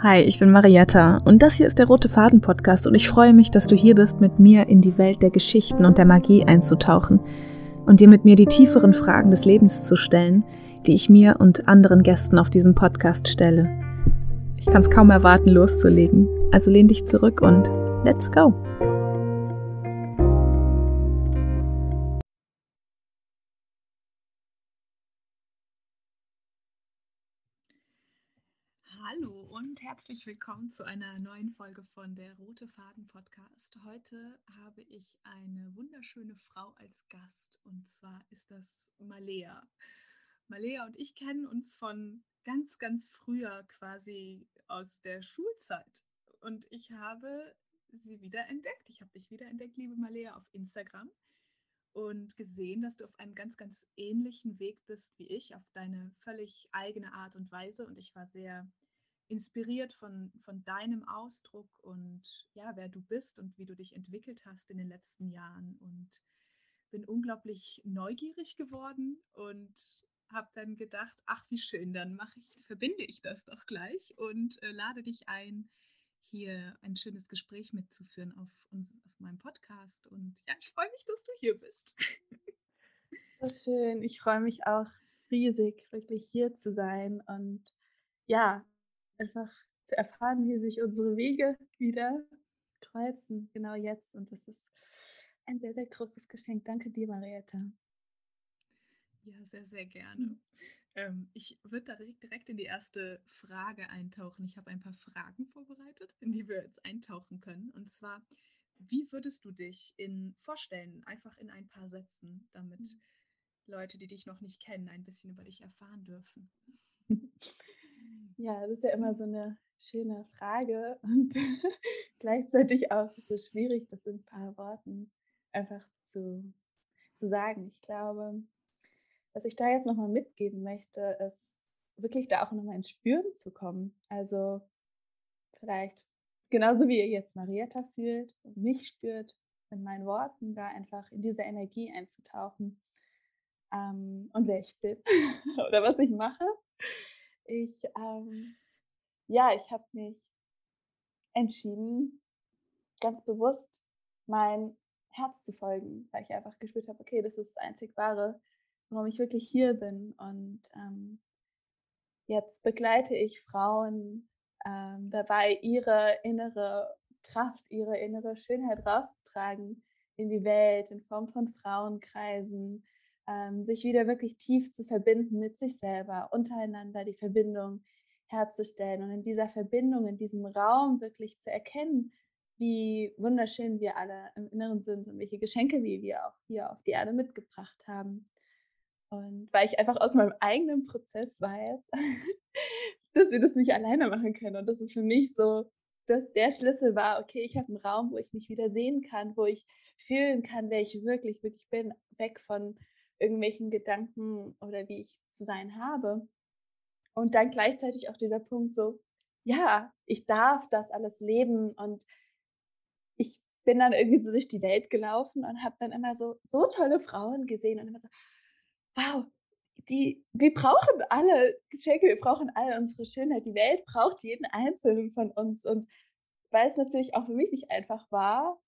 Hi, ich bin Marietta und das hier ist der Rote Faden Podcast und ich freue mich, dass du hier bist, mit mir in die Welt der Geschichten und der Magie einzutauchen und dir mit mir die tieferen Fragen des Lebens zu stellen, die ich mir und anderen Gästen auf diesem Podcast stelle. Ich kann es kaum erwarten, loszulegen. Also lehn dich zurück und let's go! Herzlich willkommen zu einer neuen Folge von der Rote Faden Podcast. Heute habe ich eine wunderschöne Frau als Gast und zwar ist das Malea. Malea und ich kennen uns von ganz, ganz früher quasi aus der Schulzeit und ich habe sie wieder entdeckt. Ich habe dich wieder entdeckt, liebe Malea, auf Instagram und gesehen, dass du auf einem ganz, ganz ähnlichen Weg bist wie ich, auf deine völlig eigene Art und Weise und ich war sehr inspiriert von, von deinem Ausdruck und ja, wer du bist und wie du dich entwickelt hast in den letzten Jahren. Und bin unglaublich neugierig geworden und habe dann gedacht, ach wie schön, dann mache ich, verbinde ich das doch gleich und äh, lade dich ein, hier ein schönes Gespräch mitzuführen auf, uns, auf meinem Podcast. Und ja, ich freue mich, dass du hier bist. So schön. Ich freue mich auch riesig, wirklich hier zu sein und ja, einfach zu erfahren, wie sich unsere Wege wieder kreuzen, genau jetzt. Und das ist ein sehr, sehr großes Geschenk. Danke dir, Marietta. Ja, sehr, sehr gerne. Ähm, ich würde da direkt in die erste Frage eintauchen. Ich habe ein paar Fragen vorbereitet, in die wir jetzt eintauchen können. Und zwar, wie würdest du dich in vorstellen, einfach in ein paar Sätzen, damit mhm. Leute, die dich noch nicht kennen, ein bisschen über dich erfahren dürfen? Ja, das ist ja immer so eine schöne Frage und gleichzeitig auch so schwierig, das in ein paar Worten einfach zu, zu sagen. Ich glaube, was ich da jetzt nochmal mitgeben möchte, ist wirklich da auch nochmal ins Spüren zu kommen. Also vielleicht genauso wie ihr jetzt Marietta fühlt und mich spürt, in meinen Worten da einfach in diese Energie einzutauchen ähm, und wer ich bin oder was ich mache ich, ähm, ja, ich habe mich entschieden, ganz bewusst mein Herz zu folgen, weil ich einfach gespürt habe, okay, das ist das einzig wahre, warum ich wirklich hier bin. Und ähm, jetzt begleite ich Frauen ähm, dabei, ihre innere Kraft, ihre innere Schönheit rauszutragen in die Welt in Form von Frauenkreisen, ähm, sich wieder wirklich tief zu verbinden mit sich selber, untereinander die Verbindung herzustellen und in dieser Verbindung, in diesem Raum wirklich zu erkennen, wie wunderschön wir alle im Inneren sind und welche Geschenke wir, wir auch hier auf die Erde mitgebracht haben. Und weil ich einfach aus meinem eigenen Prozess weiß, dass wir das nicht alleine machen können. Und das ist für mich so, dass der Schlüssel war, okay, ich habe einen Raum, wo ich mich wieder sehen kann, wo ich fühlen kann, wer ich wirklich, wirklich bin, weg von irgendwelchen Gedanken oder wie ich zu sein habe. Und dann gleichzeitig auch dieser Punkt so, ja, ich darf das alles leben und ich bin dann irgendwie so durch die Welt gelaufen und habe dann immer so so tolle Frauen gesehen und immer so, wow, die, wir brauchen alle Geschenke, wir brauchen alle unsere Schönheit. Die Welt braucht jeden einzelnen von uns. Und weil es natürlich auch für mich nicht einfach war,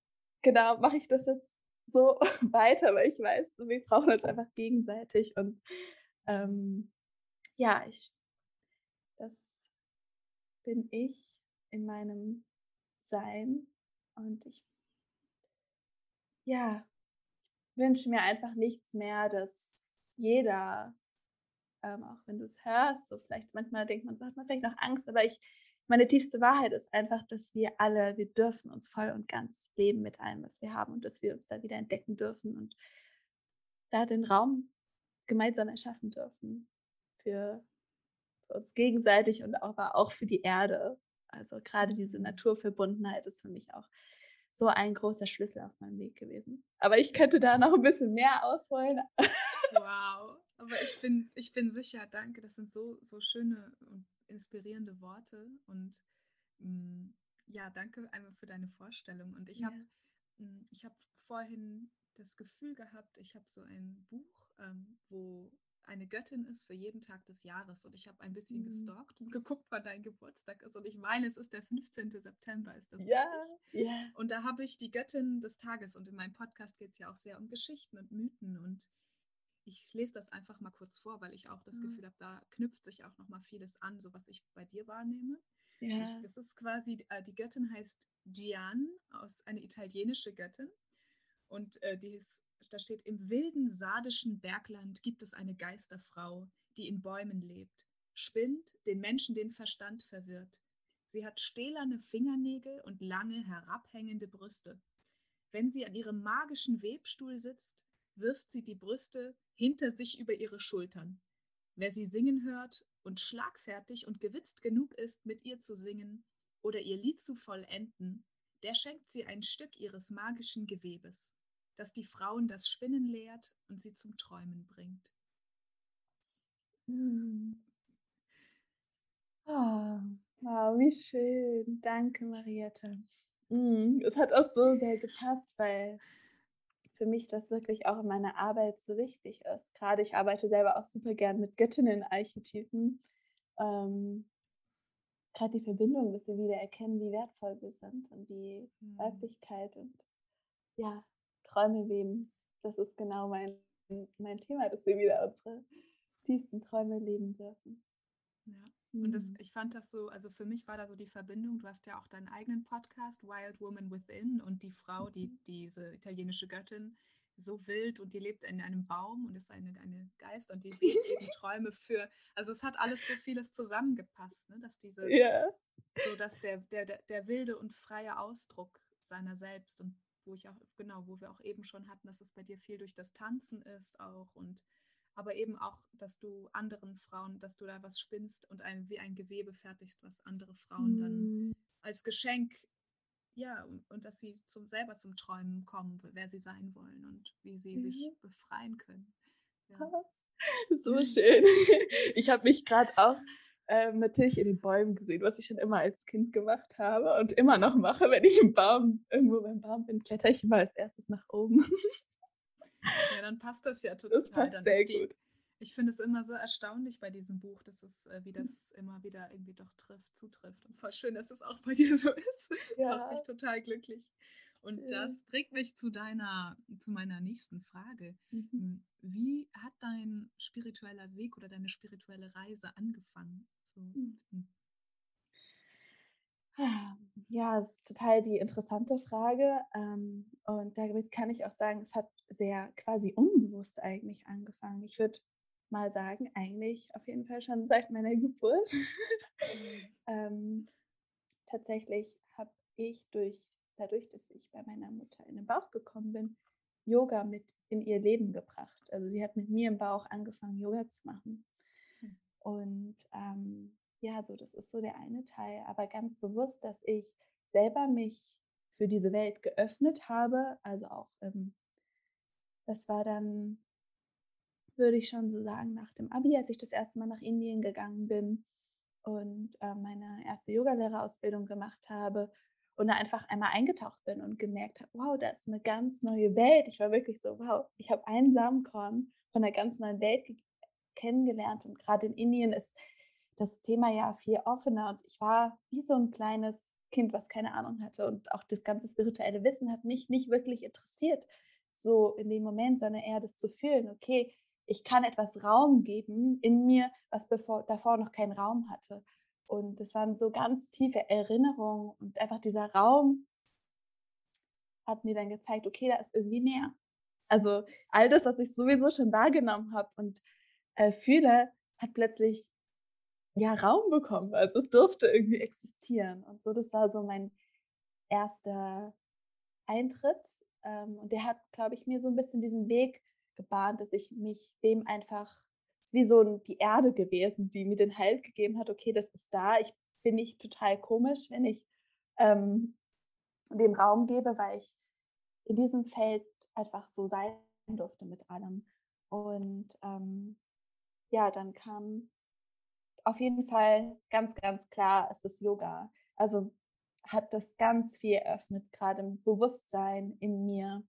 genau, mache ich das jetzt so weiter, weil ich weiß, wir brauchen uns einfach gegenseitig. Und ähm, ja, ich, das bin ich in meinem Sein. Und ich, ja, wünsche mir einfach nichts mehr, dass jeder, ähm, auch wenn du es hörst, so vielleicht manchmal denkt man, so hat man vielleicht noch Angst, aber ich meine tiefste Wahrheit ist einfach, dass wir alle, wir dürfen uns voll und ganz leben mit allem, was wir haben und dass wir uns da wieder entdecken dürfen und da den Raum gemeinsam erschaffen dürfen für, für uns gegenseitig und aber auch für die Erde. Also gerade diese. Naturverbundenheit ist für mich auch so ein großer Schlüssel auf meinem Weg gewesen. Aber ich könnte da noch ein bisschen mehr ausholen. Wow, aber ich bin, ich bin sicher, danke, das sind so, so schöne und inspirierende Worte und mh, mm, ja, danke einmal für deine Vorstellung. Und ich ja. habe mm, ich vorhin das Gefühl gehabt, ich habe so ein Buch, ähm, wo ein eine Göttin ist für jeden Tag des Jahres. Und ich habe ein bisschen mhm. gestalkt und geguckt, wann dein Geburtstag ist. Und ich meine, es ist der 15. September, ist das Ja, ja. Und da habe ich die Göttin des Tages. Und in meinem Podcast geht es ja auch sehr um Geschichten und Mythen. Und ich lese das einfach mal kurz vor, weil ich auch das mhm. Gefühl habe, da knüpft sich auch noch mal vieles an, so was ich bei dir wahrnehme. Ja. Ich, das ist quasi, äh, die Göttin heißt Gian, aus, eine italienische Göttin. Und äh, die ist, da steht, im wilden sardischen Bergland gibt es eine Geisterfrau, die in Bäumen lebt, spinnt, den Menschen den Verstand verwirrt. Sie hat stählerne Fingernägel und lange, herabhängende Brüste. Wenn sie an ihrem magischen Webstuhl sitzt, wirft sie die Brüste hinter sich über ihre Schultern. Wer sie singen hört und schlagfertig und gewitzt genug ist, mit ihr zu singen oder ihr Lied zu vollenden, der schenkt sie ein Stück ihres magischen Gewebes das die Frauen das Spinnen lehrt und sie zum Träumen bringt. Oh, wow, wie schön. Danke, Marietta. Mm, es hat auch so sehr gepasst, weil für mich das wirklich auch in meiner Arbeit so wichtig ist. Gerade ich arbeite selber auch super gern mit Göttinnen-Archetypen. Ähm, Gerade die Verbindung, dass wir wieder erkennen, wie wertvoll wir sind und die mhm. Weiblichkeit und ja, Träume leben. Das ist genau mein, mein Thema, dass wir wieder unsere tiefsten Träume leben dürfen. Ja. Und das, mhm. ich fand das so, also für mich war da so die Verbindung, du hast ja auch deinen eigenen Podcast, Wild Woman Within, und die Frau, die, mhm. diese italienische Göttin, so wild und die lebt in einem Baum und ist eine, eine Geist und die lebt eben Träume für, also es hat alles so vieles zusammengepasst, ne? dass dieses, yeah. so dass der, der, der wilde und freie Ausdruck seiner selbst und wo ich auch, genau, wo wir auch eben schon hatten, dass es bei dir viel durch das Tanzen ist auch und aber eben auch, dass du anderen Frauen, dass du da was spinnst und ein, wie ein Gewebe fertigst, was andere Frauen mhm. dann als Geschenk, ja, und, und, dass sie zum, selber zum Träumen kommen, wer sie sein wollen und wie sie mhm. sich befreien können. Ja. So schön. Ich habe mich gerade auch ähm, natürlich in den Bäumen gesehen, was ich schon immer als Kind gemacht habe und immer noch mache, wenn ich im Baum, irgendwo beim Baum bin, kletter ich immer als erstes nach oben. Ja, dann passt das ja total. Das passt dann sehr die, gut. Ich finde es immer so erstaunlich bei diesem Buch, dass es, äh, wie das immer wieder irgendwie doch trifft, zutrifft. Und voll schön, dass es auch bei dir so ist. Das ja. macht mich total glücklich. Und Schön. das bringt mich zu deiner, zu meiner nächsten Frage. Mhm. Hm, wie hat dein spiritueller Weg oder deine spirituelle Reise angefangen? So. Hm. hm. Ja, das ist total die interessante Frage. Ähm, und damit kann ich auch sagen, es hat sehr quasi unbewusst eigentlich angefangen. Ich würde mal sagen, eigentlich auf jeden Fall schon seit meiner Geburt. Mhm. ähm, tatsächlich habe ich durch dadurch, dass ich bei meiner Mutter in den Bauch gekommen bin, Yoga mit in ihr Leben gebracht. Also sie hat mit mir im Bauch angefangen, Yoga zu machen. Hm. Und ähm, ja, so das ist so der eine Teil. Aber ganz bewusst, dass ich selber mich für diese Welt geöffnet habe. Also auch, ähm, das war dann, würde ich schon so sagen, nach dem Abi, als ich das erste Mal nach Indien gegangen bin und äh, meine erste Yogalehrerausbildung gemacht habe und da einfach einmal eingetaucht bin und gemerkt habe, wow, da ist eine ganz neue Welt. Ich war wirklich so, wow, ich habe einen Samenkorn von einer ganz neuen Welt kennengelernt und gerade in Indien ist das Thema ja viel offener und ich war wie so ein kleines Kind, was keine Ahnung hatte und auch das ganze spirituelle Wissen hat mich nicht wirklich interessiert, so in dem Moment, sondern eher das zu fühlen, okay, ich kann etwas Raum geben in mir, was bevor, davor noch keinen Raum hatte. Und es waren so ganz tiefe Erinnerungen und einfach dieser Raum hat mir dann gezeigt, okay, da ist irgendwie mehr. Also all das, was ich sowieso schon wahrgenommen habe und äh, fühle, hat plötzlich ja Raum bekommen. Also es durfte irgendwie existieren. Und so, das war so mein erster Eintritt. Ähm, und der hat, glaube ich, mir so ein bisschen diesen Weg gebahnt, dass ich mich dem einfach wie so die Erde gewesen, die mir den Halt gegeben hat, okay, das ist da. Ich bin nicht total komisch, wenn ich ähm, dem Raum gebe, weil ich in diesem Feld einfach so sein durfte mit allem. Und ähm, ja, dann kam auf jeden Fall ganz, ganz klar, ist das Yoga. Also hat das ganz viel eröffnet, gerade im Bewusstsein in mir.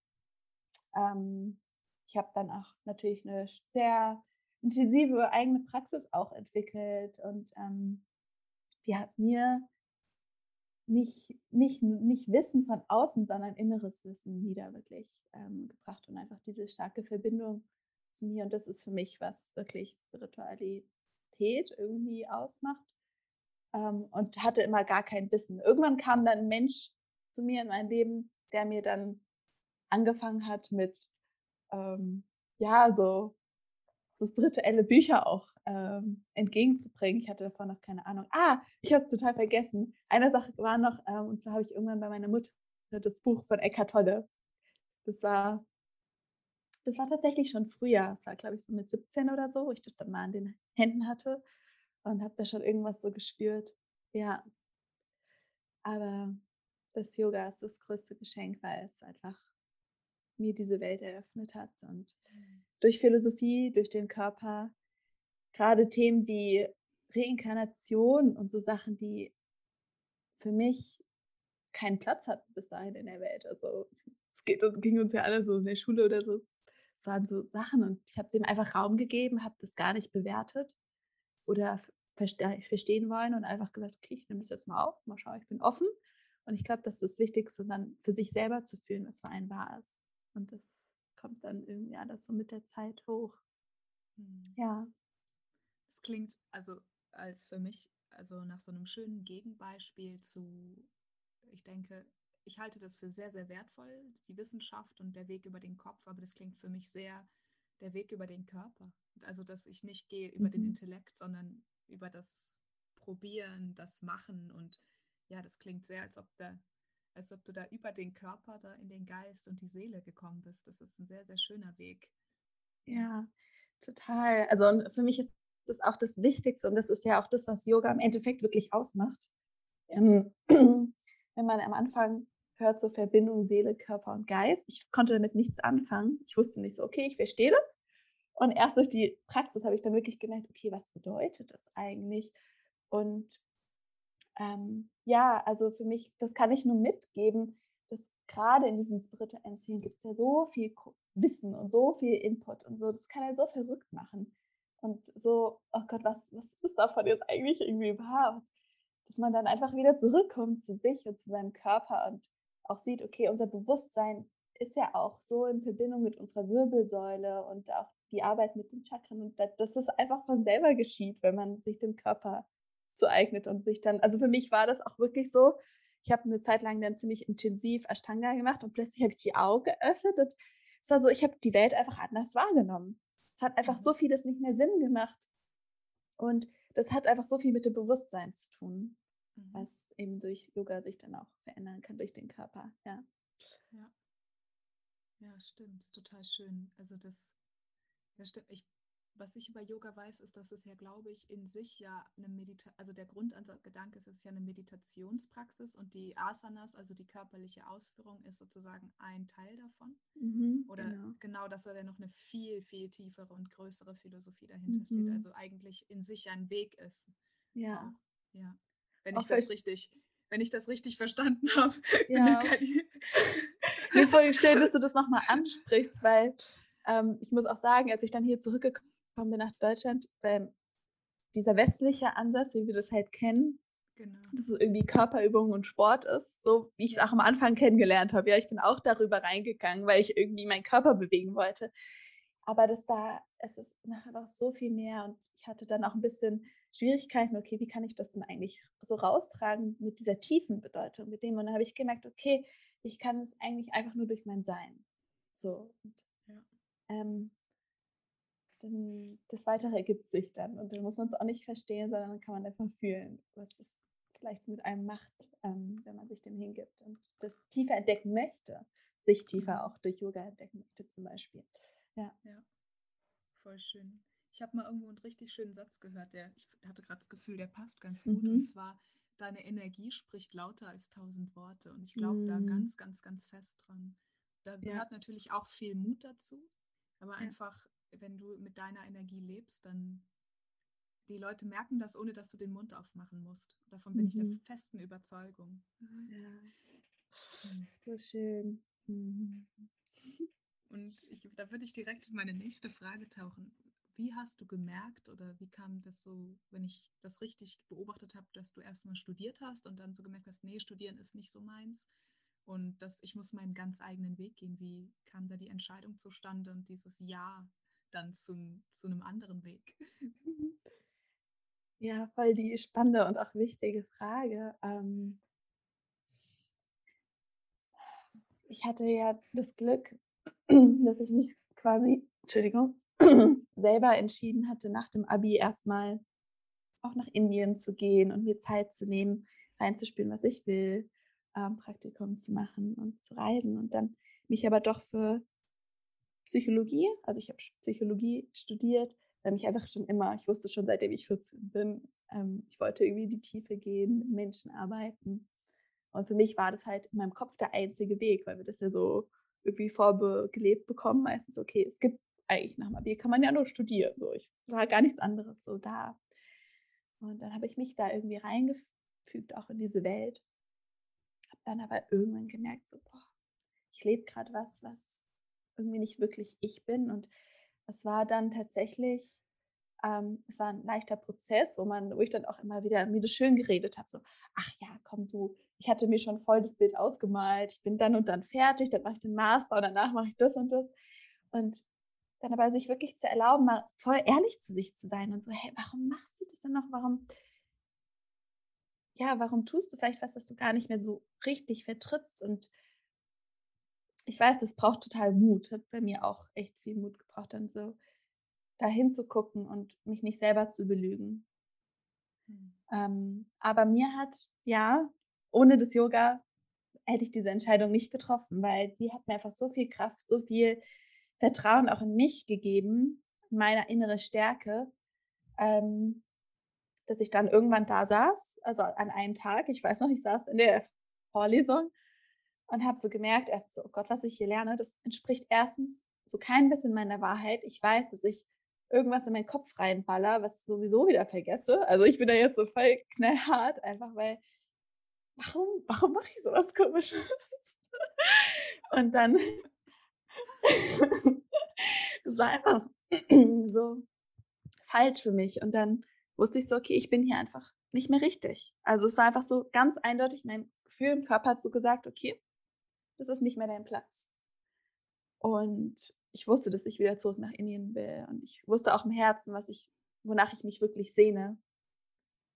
Ähm, ich habe dann auch natürlich eine sehr intensive eigene Praxis auch entwickelt und ähm, die hat mir nicht, nicht, nicht Wissen von außen, sondern inneres Wissen wieder wirklich ähm, gebracht und einfach diese starke Verbindung zu mir. Und das ist für mich, was wirklich Spiritualität irgendwie ausmacht. Ähm, und hatte immer gar kein Wissen. Irgendwann kam dann ein Mensch zu mir in mein Leben, der mir dann angefangen hat mit, ähm, ja, so, so spirituelle Bücher auch ähm, entgegenzubringen. Ich hatte davon noch keine Ahnung. Ah, ich habe es total vergessen. Eine Sache war noch, ähm, und zwar habe ich irgendwann bei meiner Mutter das Buch von Eckhart Tolle. Das war, das war tatsächlich schon früher. Das war, glaube ich, so mit 17 oder so, wo ich das dann mal in den Händen hatte und habe da schon irgendwas so gespürt. Ja. Aber das Yoga ist das größte Geschenk, weil es einfach mir diese Welt eröffnet hat. Und mhm. durch Philosophie, durch den Körper, gerade Themen wie Reinkarnation und so Sachen, die für mich keinen Platz hatten bis dahin in der Welt. Also es ging uns ja alle so in der Schule oder so. Es waren so Sachen und ich habe dem einfach Raum gegeben, habe das gar nicht bewertet oder verstehen wollen und einfach gesagt, okay, ich nehme das jetzt mal auf, mal schauen, ich bin offen. Und ich glaube, das ist das Wichtigste, dann für sich selber zu fühlen, was für einen wahr ist. Und das kommt dann irgendwie alles so mit der Zeit hoch. Mhm. Ja. Das klingt also als für mich, also nach so einem schönen Gegenbeispiel zu, ich denke, ich halte das für sehr, sehr wertvoll, die Wissenschaft und der Weg über den Kopf, aber das klingt für mich sehr der Weg über den Körper. Also, dass ich nicht gehe über mhm. den Intellekt, sondern über das Probieren, das Machen und ja, das klingt sehr, als ob da als ob du da über den Körper da in den Geist und die Seele gekommen bist. Das ist ein sehr, sehr schöner Weg. Ja, total. Also für mich ist das auch das Wichtigste und das ist ja auch das, was Yoga im Endeffekt wirklich ausmacht. Ähm, wenn man am Anfang hört, so Verbindung Seele, Körper und Geist, ich konnte damit nichts anfangen. Ich wusste nicht so, okay, ich verstehe das. Und erst durch die Praxis habe ich dann wirklich gemerkt, okay, was bedeutet das eigentlich? Und ähm, ja, also für mich, das kann ich nur mitgeben, dass gerade in diesen spirituellen Szenen gibt es ja so viel Wissen und so viel Input und so, das kann einen so verrückt machen. Und so, oh Gott, was, was ist davon jetzt eigentlich irgendwie? Und dass man dann einfach wieder zurückkommt zu sich und zu seinem Körper und auch sieht, okay, unser Bewusstsein ist ja auch so in Verbindung mit unserer Wirbelsäule und auch die Arbeit mit den Chakren und dass das einfach von selber geschieht, wenn man sich dem Körper zueignet und sich dann, also für mich war das auch wirklich so, ich habe eine Zeit lang dann ziemlich intensiv Ashtanga gemacht und plötzlich habe ich die Augen geöffnet und es war so, ich habe die Welt einfach anders wahrgenommen. Es hat einfach mhm. so vieles nicht mehr Sinn gemacht. Und das hat einfach so viel mit dem Bewusstsein zu tun, mhm. was eben durch Yoga sich dann auch verändern kann, durch den Körper, ja. Ja, ja stimmt, total schön. Also das, das stimmt. Ich was ich über Yoga weiß, ist, dass es ja, glaube ich, in sich ja eine Meditation, also der Grundgedanke ist, es ist ja eine Meditationspraxis und die Asanas, also die körperliche Ausführung, ist sozusagen ein Teil davon. Mhm, Oder genau. genau, dass da ja noch eine viel, viel tiefere und größere Philosophie dahinter mhm. steht. Also eigentlich in sich ein Weg ist. Ja. Auch, ja. Wenn ich das richtig, wenn ich das richtig verstanden habe. Ja. Mir schön, dass du das nochmal ansprichst, weil ähm, ich muss auch sagen, als ich dann hier zurückgekommen gekommen bin nach Deutschland, weil dieser westliche Ansatz, wie wir das halt kennen, genau. dass es irgendwie Körperübung und Sport ist, so wie ich es auch am Anfang kennengelernt habe. Ja, ich bin auch darüber reingegangen, weil ich irgendwie meinen Körper bewegen wollte. Aber das da, es ist einfach so viel mehr und ich hatte dann auch ein bisschen Schwierigkeiten, okay, wie kann ich das denn eigentlich so raustragen mit dieser tiefen Bedeutung, mit dem und dann habe ich gemerkt, okay, ich kann es eigentlich einfach nur durch mein Sein. So. Und, ja. ähm, dann das Weitere ergibt sich dann. Und dann muss man es auch nicht verstehen, sondern dann kann man einfach fühlen, was es vielleicht mit einem macht, ähm, wenn man sich dem hingibt und das tiefer entdecken möchte, sich tiefer mhm. auch durch Yoga entdecken möchte zum Beispiel. Ja. ja. Voll schön. Ich habe mal irgendwo einen richtig schönen Satz gehört, der, ich hatte gerade das Gefühl, der passt ganz gut. Mhm. Und zwar, deine Energie spricht lauter als tausend Worte. Und ich glaube mhm. da ganz, ganz, ganz fest dran. Da gehört ja. natürlich auch viel Mut dazu, aber ja. einfach wenn du mit deiner Energie lebst, dann die Leute merken das, ohne dass du den Mund aufmachen musst. Davon bin mhm. ich der mhm. festen Überzeugung. Ja. So schön. Und ich, da würde ich direkt in meine nächste Frage tauchen. wie hast du gemerkt oder wie kam das so, wenn ich das richtig beobachtet habe, dass du erstmal studiert hast und dann so gemerkt hast, nee, studieren ist nicht so meins und dass ich muss meinen ganz eigenen Weg gehen. Wie kam da die Entscheidung zustande und dieses Ja dann zum, zu einem anderen Weg? Ja, voll die spannende und auch wichtige Frage. Ähm ich hatte ja das Glück, dass ich mich quasi, Entschuldigung, selber entschieden hatte, nach dem Abi erstmal auch nach Indien zu gehen und mir Zeit zu nehmen, reinzuspielen, was ich will, ähm, Praktikum zu machen und zu reisen und dann mich aber doch für Psychologie, also ich habe Psychologie studiert, weil mich einfach schon immer, ich wusste schon seitdem ich 14 bin, ähm, ich wollte irgendwie in die Tiefe gehen, mit Menschen arbeiten. Und für mich war das halt in meinem Kopf der einzige Weg, weil wir das ja so irgendwie vorgelebt bekommen. Meistens, okay, es gibt eigentlich nach Abi, kann man ja nur studieren. So, ich war gar nichts anderes so da. Und dann habe ich mich da irgendwie reingefügt, auch in diese Welt. Habe dann aber irgendwann gemerkt, so, boah, ich lebe gerade was, was irgendwie nicht wirklich ich bin. Und es war dann tatsächlich, ähm, es war ein leichter Prozess, wo man, wo ich dann auch immer wieder mir das schön geredet habe, so, ach ja, komm du, ich hatte mir schon voll das Bild ausgemalt, ich bin dann und dann fertig, dann mache ich den Master und danach mache ich das und das. Und dann aber sich wirklich zu erlauben, mal voll ehrlich zu sich zu sein und so, hey, warum machst du das denn noch? Warum, ja, warum tust du vielleicht was, das du gar nicht mehr so richtig vertrittst? Und ich weiß, das braucht total Mut, hat bei mir auch echt viel Mut gebraucht, dann so dahin zu gucken und mich nicht selber zu belügen. Mhm. Ähm, aber mir hat, ja, ohne das Yoga hätte ich diese Entscheidung nicht getroffen, weil die hat mir einfach so viel Kraft, so viel Vertrauen auch in mich gegeben, in meine innere Stärke, ähm, dass ich dann irgendwann da saß, also an einem Tag, ich weiß noch, ich saß in der Vorlesung und habe so gemerkt, erst so, oh Gott, was ich hier lerne, das entspricht erstens so kein bisschen meiner Wahrheit. Ich weiß, dass ich irgendwas in meinen Kopf reinballer, was ich sowieso wieder vergesse. Also ich bin da jetzt so voll knallhart, einfach weil, warum, warum mache ich sowas komisches? Und dann das war einfach so falsch für mich. Und dann wusste ich so, okay, ich bin hier einfach nicht mehr richtig. Also es war einfach so ganz eindeutig, mein Gefühl im Körper hat so gesagt, okay, das ist nicht mehr dein Platz. Und ich wusste, dass ich wieder zurück nach Indien will. Und ich wusste auch im Herzen, was ich, wonach ich mich wirklich sehne.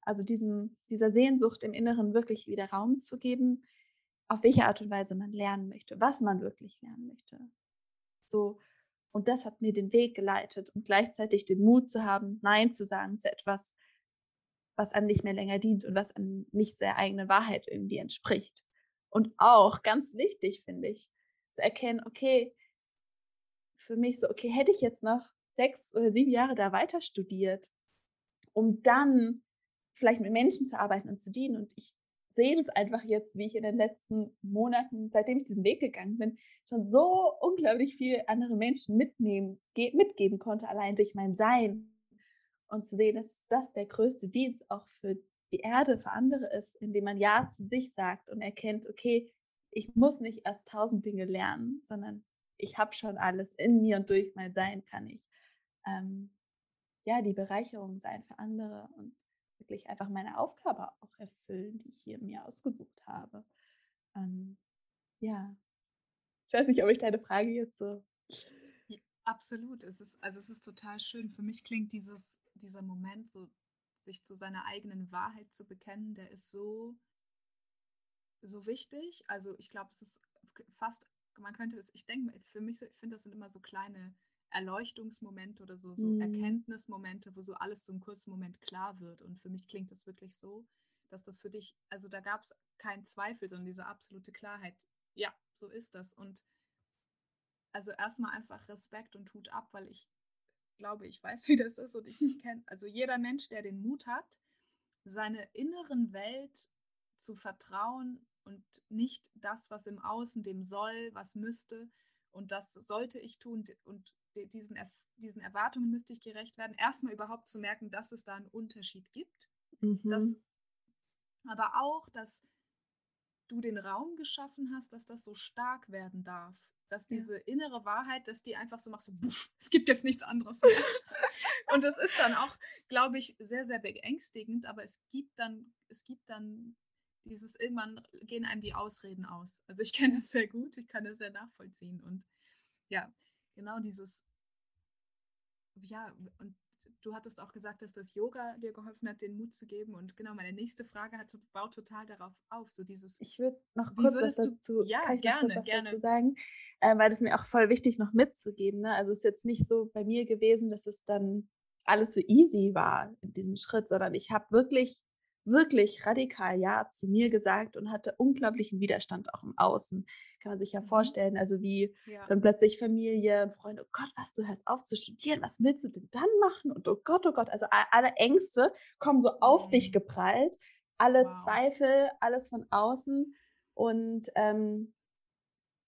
Also diesem, dieser Sehnsucht im Inneren wirklich wieder Raum zu geben, auf welche Art und Weise man lernen möchte, was man wirklich lernen möchte. So. Und das hat mir den Weg geleitet und gleichzeitig den Mut zu haben, Nein zu sagen zu etwas, was einem nicht mehr länger dient und was einem nicht der eigenen Wahrheit irgendwie entspricht. Und auch ganz wichtig finde ich, zu erkennen, okay, für mich so, okay, hätte ich jetzt noch sechs oder sieben Jahre da weiter studiert, um dann vielleicht mit Menschen zu arbeiten und zu dienen. Und ich sehe das einfach jetzt, wie ich in den letzten Monaten, seitdem ich diesen Weg gegangen bin, schon so unglaublich viel andere Menschen mitnehmen, mitgeben konnte, allein durch mein Sein. Und zu sehen, dass das der größte Dienst auch für die Erde, für andere ist, indem man Ja zu sich sagt und erkennt, okay, ich muss nicht erst tausend Dinge lernen, sondern ich habe schon alles in mir und durch mein Sein kann ich ähm, ja die Bereicherung sein für andere und wirklich einfach meine Aufgabe auch erfüllen, die ich hier mir ausgesucht habe. Ähm, ja, ich weiß nicht, ob ich deine Frage jetzt so. Ja, absolut. Es ist, also es ist total schön. Für mich klingt dieses, dieser Moment, so sich zu seiner eigenen Wahrheit zu bekennen, der ist so, so wichtig. Also ich glaube, es ist fast, man könnte es, ich denke, für mich, ich finde, das sind immer so kleine Erleuchtungsmomente oder so, so mhm. Erkenntnismomente, wo so alles so einen kurzen Moment klar wird. Und für mich klingt das wirklich so, dass das für dich, also da gab es keinen Zweifel, sondern diese absolute Klarheit. Ja, so ist das. Und also erstmal einfach Respekt und Hut ab, weil ich glaube, ich weiß, wie das ist und ich kenne, also jeder Mensch, der den Mut hat, seine inneren Welt zu vertrauen und nicht das, was im Außen dem soll, was müsste und das sollte ich tun und diesen, diesen Erwartungen müsste ich gerecht werden, erstmal überhaupt zu merken, dass es da einen Unterschied gibt. Mhm. Dass, aber auch, dass du den Raum geschaffen hast, dass das so stark werden darf. dass diese innere Wahrheit, dass die einfach so macht, so, buff, es gibt jetzt nichts anderes mehr. und das ist dann auch, glaube ich, sehr, sehr beängstigend, aber es gibt dann, es gibt dann dieses, irgendwann gehen einem die Ausreden aus. Also ich kenne das sehr gut, ich kann das sehr nachvollziehen. Und ja, genau dieses, ja, und du hattest auch gesagt, dass das Yoga dir geholfen hat, den Mut zu geben. Und genau, meine nächste Frage hat, baut total darauf auf. So dieses. Ich würde noch kurz was dazu, du, ja, gerne, gerne. dazu sagen, äh, weil das mir auch voll wichtig noch mitzugeben. Ne? Also es ist jetzt nicht so bei mir gewesen, dass es dann alles so easy war in diesem Schritt, sondern ich habe wirklich, wirklich radikal Ja zu mir gesagt und hatte unglaublichen Widerstand auch im Außen kann man sich ja mhm. vorstellen, also wie ja. dann plötzlich Familie und Freunde, oh Gott, was, du hörst auf zu studieren, was willst du denn dann machen? Und oh Gott, oh Gott, also alle Ängste kommen so auf mhm. dich geprallt, alle wow. Zweifel, alles von außen und ähm,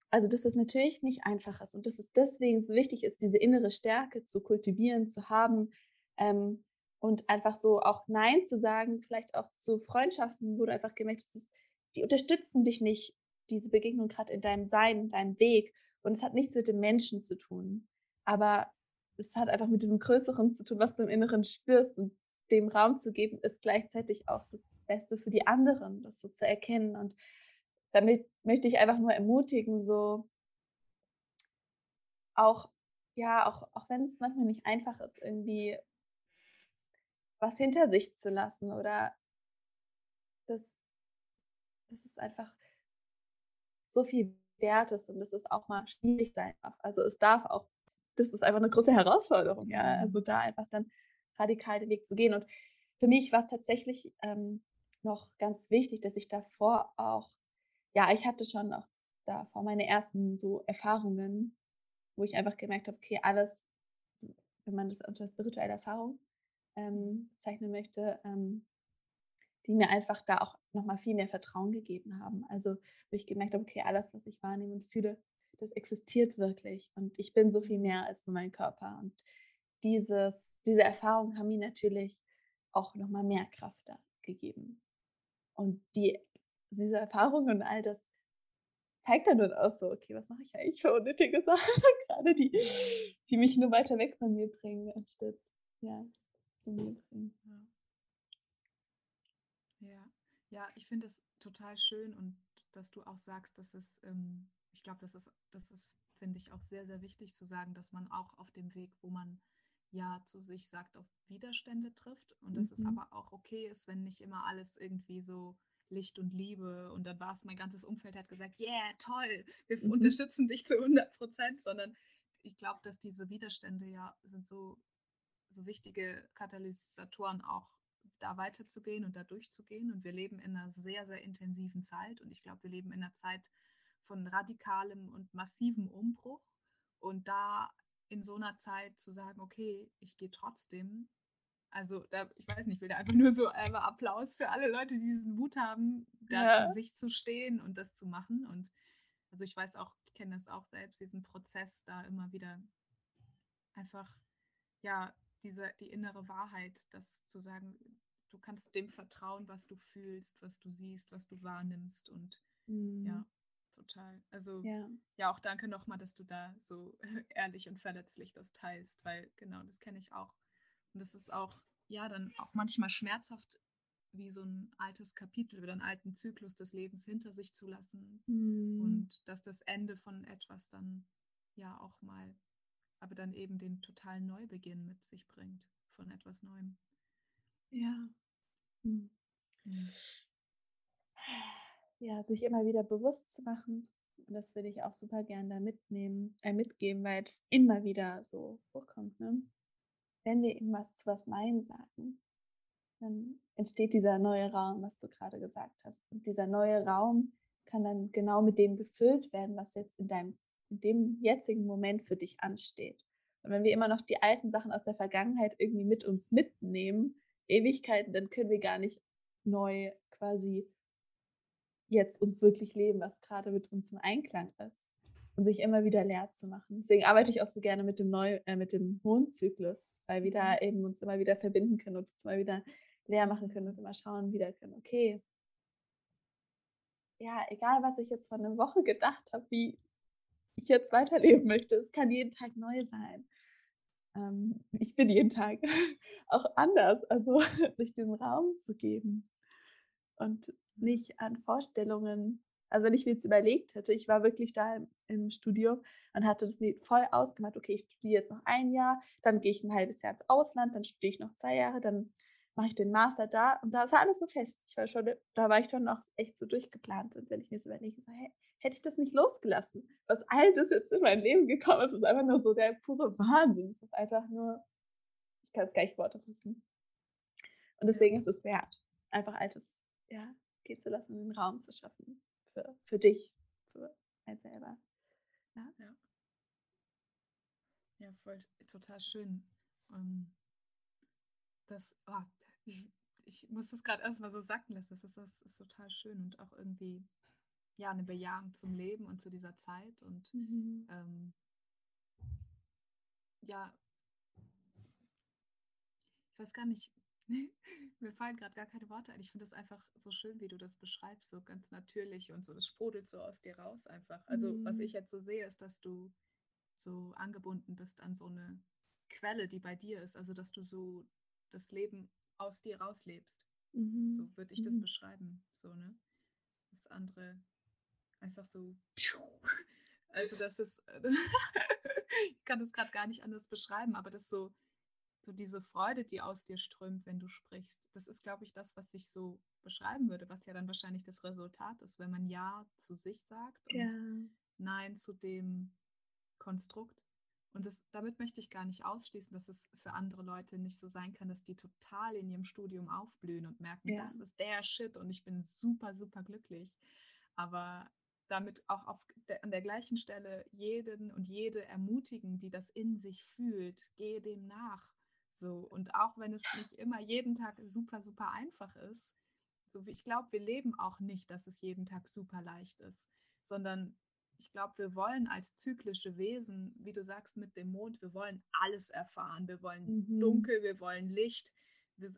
also dass das natürlich nicht einfach ist und dass es deswegen so wichtig ist, diese innere Stärke zu kultivieren, zu haben ähm, und einfach so auch Nein zu sagen, vielleicht auch zu Freundschaften, wo du einfach gemerkt hast, die unterstützen dich nicht diese Begegnung gerade in deinem Sein, in deinem Weg. Und es hat nichts mit dem Menschen zu tun. Aber es hat einfach mit diesem Größeren zu tun, was du im Inneren spürst. Und dem Raum zu geben, ist gleichzeitig auch das Beste für die anderen, das so zu erkennen. Und damit möchte ich einfach nur ermutigen, so auch, ja, auch, auch wenn es manchmal nicht einfach ist, irgendwie was hinter sich zu lassen oder das, das ist einfach so viel wert ist und dass es auch mal schwierig sein darf. Also es darf auch, das ist einfach eine große Herausforderung, ja. Also da einfach dann radikal den Weg zu gehen. Und für mich war es tatsächlich ähm, noch ganz wichtig, dass ich davor auch, ja, ich hatte schon auch davor meine ersten so Erfahrungen, wo ich einfach gemerkt habe, okay, alles, wenn man das unter spirituelle Erfahrung ähm, bezeichnen möchte, ähm, die mir einfach da auch nochmal viel mehr Vertrauen gegeben haben. Also, wo ich gemerkt habe, okay, alles, was ich wahrnehme und fühle, das existiert wirklich. Und ich bin so viel mehr als nur mein Körper. Und dieses, diese Erfahrungen haben mir natürlich auch nochmal mehr Kraft da gegeben. Und die, diese Erfahrungen und all das zeigt dann auch so, okay, was mache ich eigentlich für unnötige Sachen, gerade die, die mich nur weiter weg von mir bringen, anstatt ja, zu mir bringen. Ja. Ja, ja, ich finde es total schön und dass du auch sagst, dass es, ähm, ich glaube, das ist, das ist, finde ich, auch sehr, sehr wichtig zu sagen, dass man auch auf dem Weg, wo man ja zu sich sagt, auf Widerstände trifft und dass es mhm. aber auch okay ist, wenn nicht immer alles irgendwie so Licht und Liebe und dann war es, mein ganzes Umfeld hat gesagt, yeah, toll, wir mhm. unterstützen dich zu 100 Prozent, sondern ich glaube, dass diese Widerstände ja sind so, so wichtige Katalysatoren auch da weiterzugehen und da durchzugehen. Und wir leben in einer sehr, sehr intensiven Zeit. Und ich glaube, wir leben in einer Zeit von radikalem und massivem Umbruch. Und da in so einer Zeit zu sagen, okay, ich gehe trotzdem. Also, da, ich weiß nicht, ich will da einfach nur so einfach Applaus für alle Leute, die diesen Mut haben, da ja. zu sich zu stehen und das zu machen. Und also ich weiß auch, ich kenne das auch selbst, diesen Prozess da immer wieder einfach, ja, diese, die innere Wahrheit, das zu sagen, du kannst dem vertrauen, was du fühlst, was du siehst, was du wahrnimmst und mhm. ja, total. Also ja. ja, auch danke nochmal, dass du da so ehrlich und verletzlich das teilst, weil genau, das kenne ich auch. Und das ist auch, ja, dann auch manchmal schmerzhaft, wie so ein altes Kapitel, wieder einen alten Zyklus des Lebens hinter sich zu lassen. Mhm. Und dass das Ende von etwas dann ja auch mal, aber dann eben den totalen Neubeginn mit sich bringt, von etwas Neuem. Ja. Hm. Ja, sich immer wieder bewusst zu machen. Und das würde ich auch super gerne da mitnehmen, äh, mitgeben, weil es immer wieder so hochkommt. Ne? Wenn wir eben was zu was Nein sagen, dann entsteht dieser neue Raum, was du gerade gesagt hast. Und dieser neue Raum kann dann genau mit dem gefüllt werden, was jetzt in deinem, in dem jetzigen Moment für dich ansteht. Und wenn wir immer noch die alten Sachen aus der Vergangenheit irgendwie mit uns mitnehmen, Ewigkeiten, dann können wir gar nicht neu quasi jetzt uns wirklich leben, was gerade mit uns im Einklang ist. Und sich immer wieder leer zu machen. Deswegen arbeite ich auch so gerne mit dem Neu äh, mit dem Mondzyklus, weil wir da mhm. eben uns immer wieder verbinden können und uns immer wieder leer machen können und immer schauen wieder können, okay, ja, egal was ich jetzt vor einer Woche gedacht habe, wie ich jetzt weiterleben möchte. Es kann jeden Tag neu sein. Ähm, ich bin jeden Tag auch anders. Also sich diesen Raum zu geben und nicht an Vorstellungen. Also wenn ich mir jetzt überlegt hätte, ich war wirklich da im, im Studium und hatte das voll ausgemacht, okay, ich studiere jetzt noch ein Jahr, dann gehe ich ein halbes Jahr ins Ausland, dann studiere ich noch zwei Jahre, dann mache ich den Master da und da ist alles so fest. Ich war schon, da war ich dann auch echt so durchgeplant und wenn ich mir so überlege, so, hey, hätte ich das nicht losgelassen, was all das jetzt in mein Leben gekommen ist, ist einfach nur so der pure Wahnsinn. Es ist einfach nur, ich kann es gar nicht Worte fassen. Und deswegen ist es wert, einfach altes, ja, gehen zu lassen, den Raum zu schaffen für, für dich, für ein selber. Ja. ja. Ja, voll, total schön. Um, das, oh, ich, ich, muss das gerade erstmal so sacken lassen. Das ist, das ist total schön und auch irgendwie ja, eine Bejahung zum Leben und zu dieser Zeit. Und mhm. ähm, ja, ich weiß gar nicht, mir fallen gerade gar keine Worte ein. Ich finde es einfach so schön, wie du das beschreibst, so ganz natürlich und so, es sprudelt so aus dir raus einfach. Also, mhm. was ich jetzt so sehe, ist, dass du so angebunden bist an so eine Quelle, die bei dir ist. Also, dass du so das Leben aus dir rauslebst. Mhm. So würde ich das mhm. beschreiben. So, ne? Das andere einfach so. Also das ist, ich kann das gerade gar nicht anders beschreiben, aber das so, so diese Freude, die aus dir strömt, wenn du sprichst, das ist, glaube ich, das, was ich so beschreiben würde, was ja dann wahrscheinlich das Resultat ist, wenn man Ja zu sich sagt und ja. Nein zu dem Konstrukt. Und das, damit möchte ich gar nicht ausschließen, dass es für andere Leute nicht so sein kann, dass die total in ihrem Studium aufblühen und merken, ja. das ist der Shit und ich bin super, super glücklich. Aber damit auch auf der, an der gleichen Stelle jeden und jede ermutigen, die das in sich fühlt, gehe dem nach. So, und auch wenn es nicht immer jeden Tag super, super einfach ist, so ich glaube, wir leben auch nicht, dass es jeden Tag super leicht ist, sondern ich glaube, wir wollen als zyklische Wesen, wie du sagst, mit dem Mond, wir wollen alles erfahren. Wir wollen mhm. dunkel, wir wollen Licht.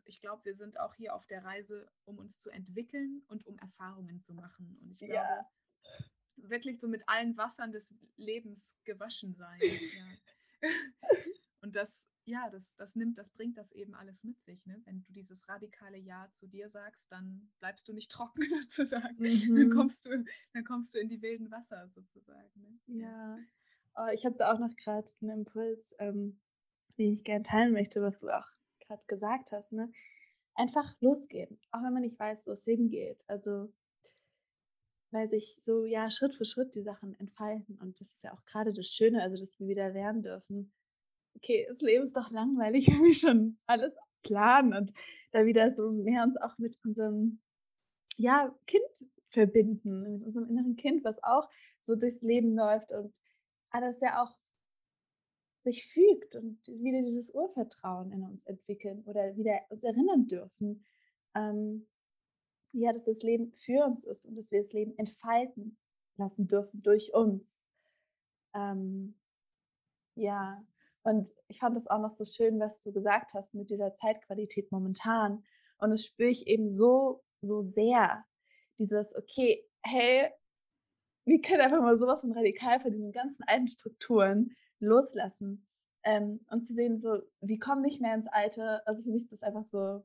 ich glaube, wir sind auch hier auf der Reise, um uns zu entwickeln und um Erfahrungen zu machen. Und ich glaube, ja wirklich so mit allen Wassern des Lebens gewaschen sein. Ja. Und das, ja, das, das nimmt, das bringt das eben alles mit sich. Ne? Wenn du dieses radikale Ja zu dir sagst, dann bleibst du nicht trocken sozusagen. Mhm. Dann, kommst du, dann kommst du in die wilden Wasser sozusagen. Ne? Ja. Oh, ich habe da auch noch gerade einen Impuls, ähm, den ich gerne teilen möchte, was du auch gerade gesagt hast. Ne? Einfach losgehen, auch wenn man nicht weiß, wo es hingeht. Also weil sich so ja Schritt für Schritt die Sachen entfalten. Und das ist ja auch gerade das Schöne, also dass wir wieder lernen dürfen, okay, das Leben ist doch langweilig, wenn wir schon alles planen und da wieder so mehr uns auch mit unserem ja, Kind verbinden, mit unserem inneren Kind, was auch so durchs Leben läuft und alles ja auch sich fügt und wieder dieses Urvertrauen in uns entwickeln oder wieder uns erinnern dürfen, ähm, ja, dass das Leben für uns ist und dass wir das Leben entfalten lassen dürfen durch uns. Ähm, ja, und ich fand es auch noch so schön, was du gesagt hast mit dieser Zeitqualität momentan. Und das spüre ich eben so, so sehr. Dieses, okay, hey, wir können einfach mal sowas von radikal von diesen ganzen alten Strukturen loslassen. Ähm, und zu sehen, so, wir kommen nicht mehr ins Alte. Also für mich ist das einfach so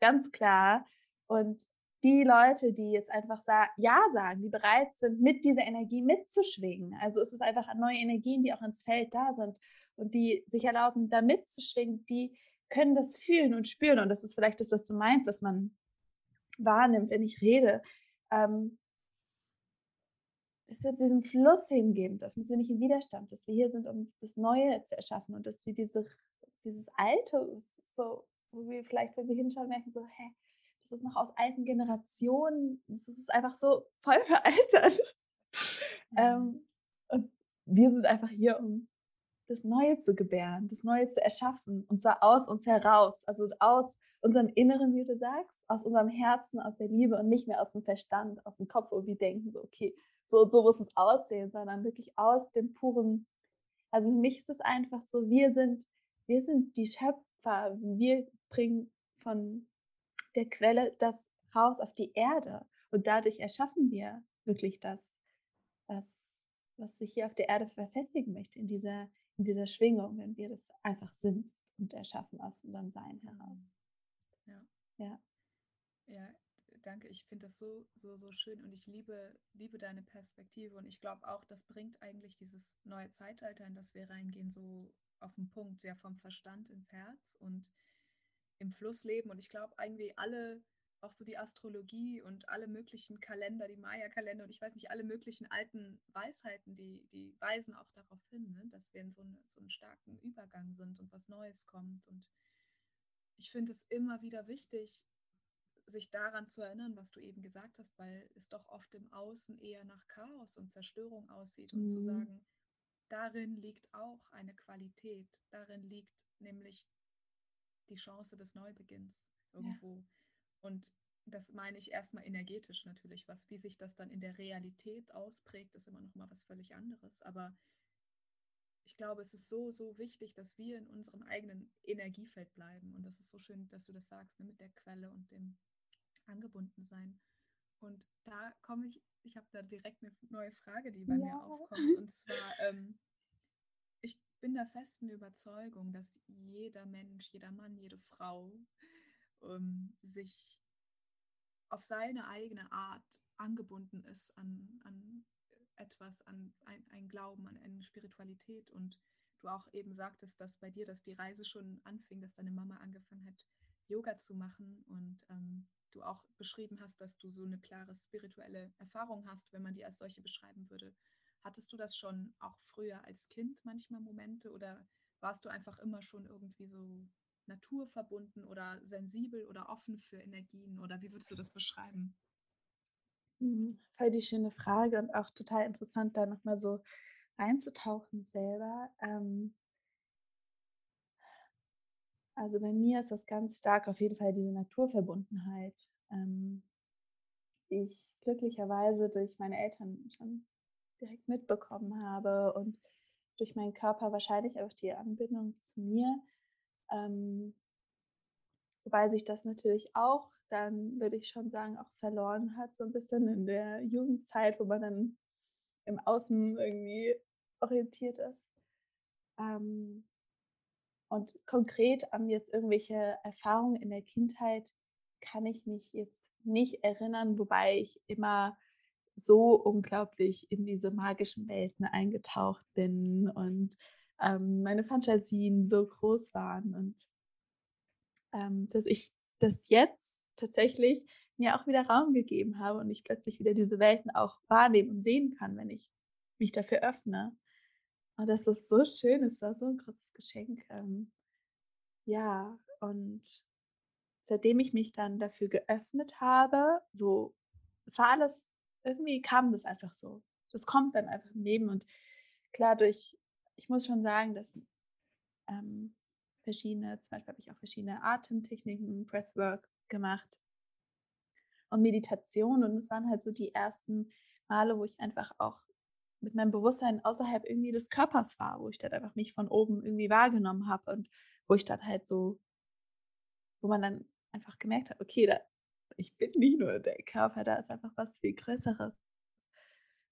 ganz klar, und die Leute, die jetzt einfach sa Ja sagen, die bereit sind, mit dieser Energie mitzuschwingen. Also es ist einfach neue Energien, die auch ins Feld da sind und die sich erlauben, da mitzuschwingen, die können das fühlen und spüren. Und das ist vielleicht das, was du meinst, was man wahrnimmt, wenn ich rede. Ähm, dass wir diesem Fluss hingeben dürfen, dass wir nicht im Widerstand, dass wir hier sind, um das Neue zu erschaffen und dass wir diese, dieses Alte, so, wo wir vielleicht, wenn wir hinschauen, merken so, hä, das ist noch aus alten Generationen, das ist einfach so voll veraltet. Ähm, mhm. und wir sind einfach hier, um das Neue zu gebären, das Neue zu erschaffen, und zwar aus uns heraus, also aus unserem Inneren, wie du sagst, aus unserem Herzen, aus der Liebe und nicht mehr aus dem Verstand, aus dem Kopf, wo wir denken, so, okay, so so muss es aussehen, sondern wirklich aus dem puren. Also für mich ist es einfach so, wir sind, wir sind die Schöpfer, wir bringen von der Quelle das raus auf die Erde. Und dadurch erschaffen wir wirklich das, was was sich hier auf der Erde verfestigen möchte, in dieser, in dieser Schwingung, wenn wir das einfach sind und erschaffen aus unserem Sein heraus. Ja. Ja. Ja, danke. Ich finde das so, so, so schön und ich liebe, liebe deine Perspektive und ich glaube auch, das bringt eigentlich dieses neue Zeitalter, in das wir reingehen, so auf den Punkt, ja, vom Verstand ins Herz und im Fluss leben. Und ich glaube, irgendwie alle, auch so die Astrologie und alle möglichen Kalender, die Maya-Kalender und ich weiß nicht, alle möglichen alten Weisheiten, die, die weisen auch darauf hin, ne, dass wir in so, eine, so einem starken Übergang sind und was Neues kommt. Und ich finde es immer wieder wichtig, sich daran zu erinnern, was du eben gesagt hast, weil es doch oft im Außen eher nach Chaos und Zerstörung aussieht und mhm. zu sagen, darin liegt auch eine Qualität, darin liegt nämlich die Chance des Neubeginns irgendwo. Ja. Und das meine ich erstmal energetisch natürlich, was, wie sich das dann in der Realität ausprägt, ist immer noch mal was völlig anderes. Aber ich glaube, es ist so, so wichtig, dass wir in unserem eigenen Energiefeld bleiben. Und das ist so schön, dass du das sagst, ne, mit der Quelle und dem angebunden sein. Und da komme ich, ich habe da direkt eine neue Frage, die bei ja. mir aufkommt. Und zwar, ähm, bin der festen Überzeugung, dass jeder Mensch, jeder Mann, jede Frau ähm, sich auf seine eigene Art angebunden ist an, an etwas, an ein, ein Glauben, an eine Spiritualität. Und du auch eben sagtest, dass bei dir, dass die Reise schon anfing, dass deine Mama angefangen hat, Yoga zu machen und ähm, du auch beschrieben hast, dass du so eine klare spirituelle Erfahrung hast, wenn man die als solche beschreiben würde. Hattest du das schon auch früher als Kind manchmal Momente oder warst du einfach immer schon irgendwie so naturverbunden oder sensibel oder offen für Energien oder wie würdest du das beschreiben? Hm, voll die schöne Frage und auch total interessant, da nochmal so reinzutauchen selber. Ähm, also bei mir ist das ganz stark auf jeden Fall diese Naturverbundenheit, ähm, die ich glücklicherweise durch meine Eltern schon direkt mitbekommen habe und durch meinen Körper wahrscheinlich auch die Anbindung zu mir. Ähm, wobei sich das natürlich auch dann, würde ich schon sagen, auch verloren hat, so ein bisschen in der Jugendzeit, wo man dann im Außen irgendwie orientiert ist. Ähm, und konkret an jetzt irgendwelche Erfahrungen in der Kindheit kann ich mich jetzt nicht erinnern, wobei ich immer so unglaublich in diese magischen Welten eingetaucht bin und ähm, meine Fantasien so groß waren und ähm, dass ich das jetzt tatsächlich mir auch wieder Raum gegeben habe und ich plötzlich wieder diese Welten auch wahrnehmen und sehen kann, wenn ich mich dafür öffne. Und das ist so schön, ist das so ein großes Geschenk. Ähm, ja, und seitdem ich mich dann dafür geöffnet habe, so, es war alles, irgendwie kam das einfach so. Das kommt dann einfach im Leben. Und klar, durch, ich muss schon sagen, dass ähm, verschiedene, zum Beispiel habe ich auch verschiedene Atemtechniken, Breathwork gemacht und Meditation. Und es waren halt so die ersten Male, wo ich einfach auch mit meinem Bewusstsein außerhalb irgendwie des Körpers war, wo ich dann einfach mich von oben irgendwie wahrgenommen habe und wo ich dann halt so, wo man dann einfach gemerkt hat, okay, da, ich bin nicht nur der Körper, da ist einfach was viel Größeres.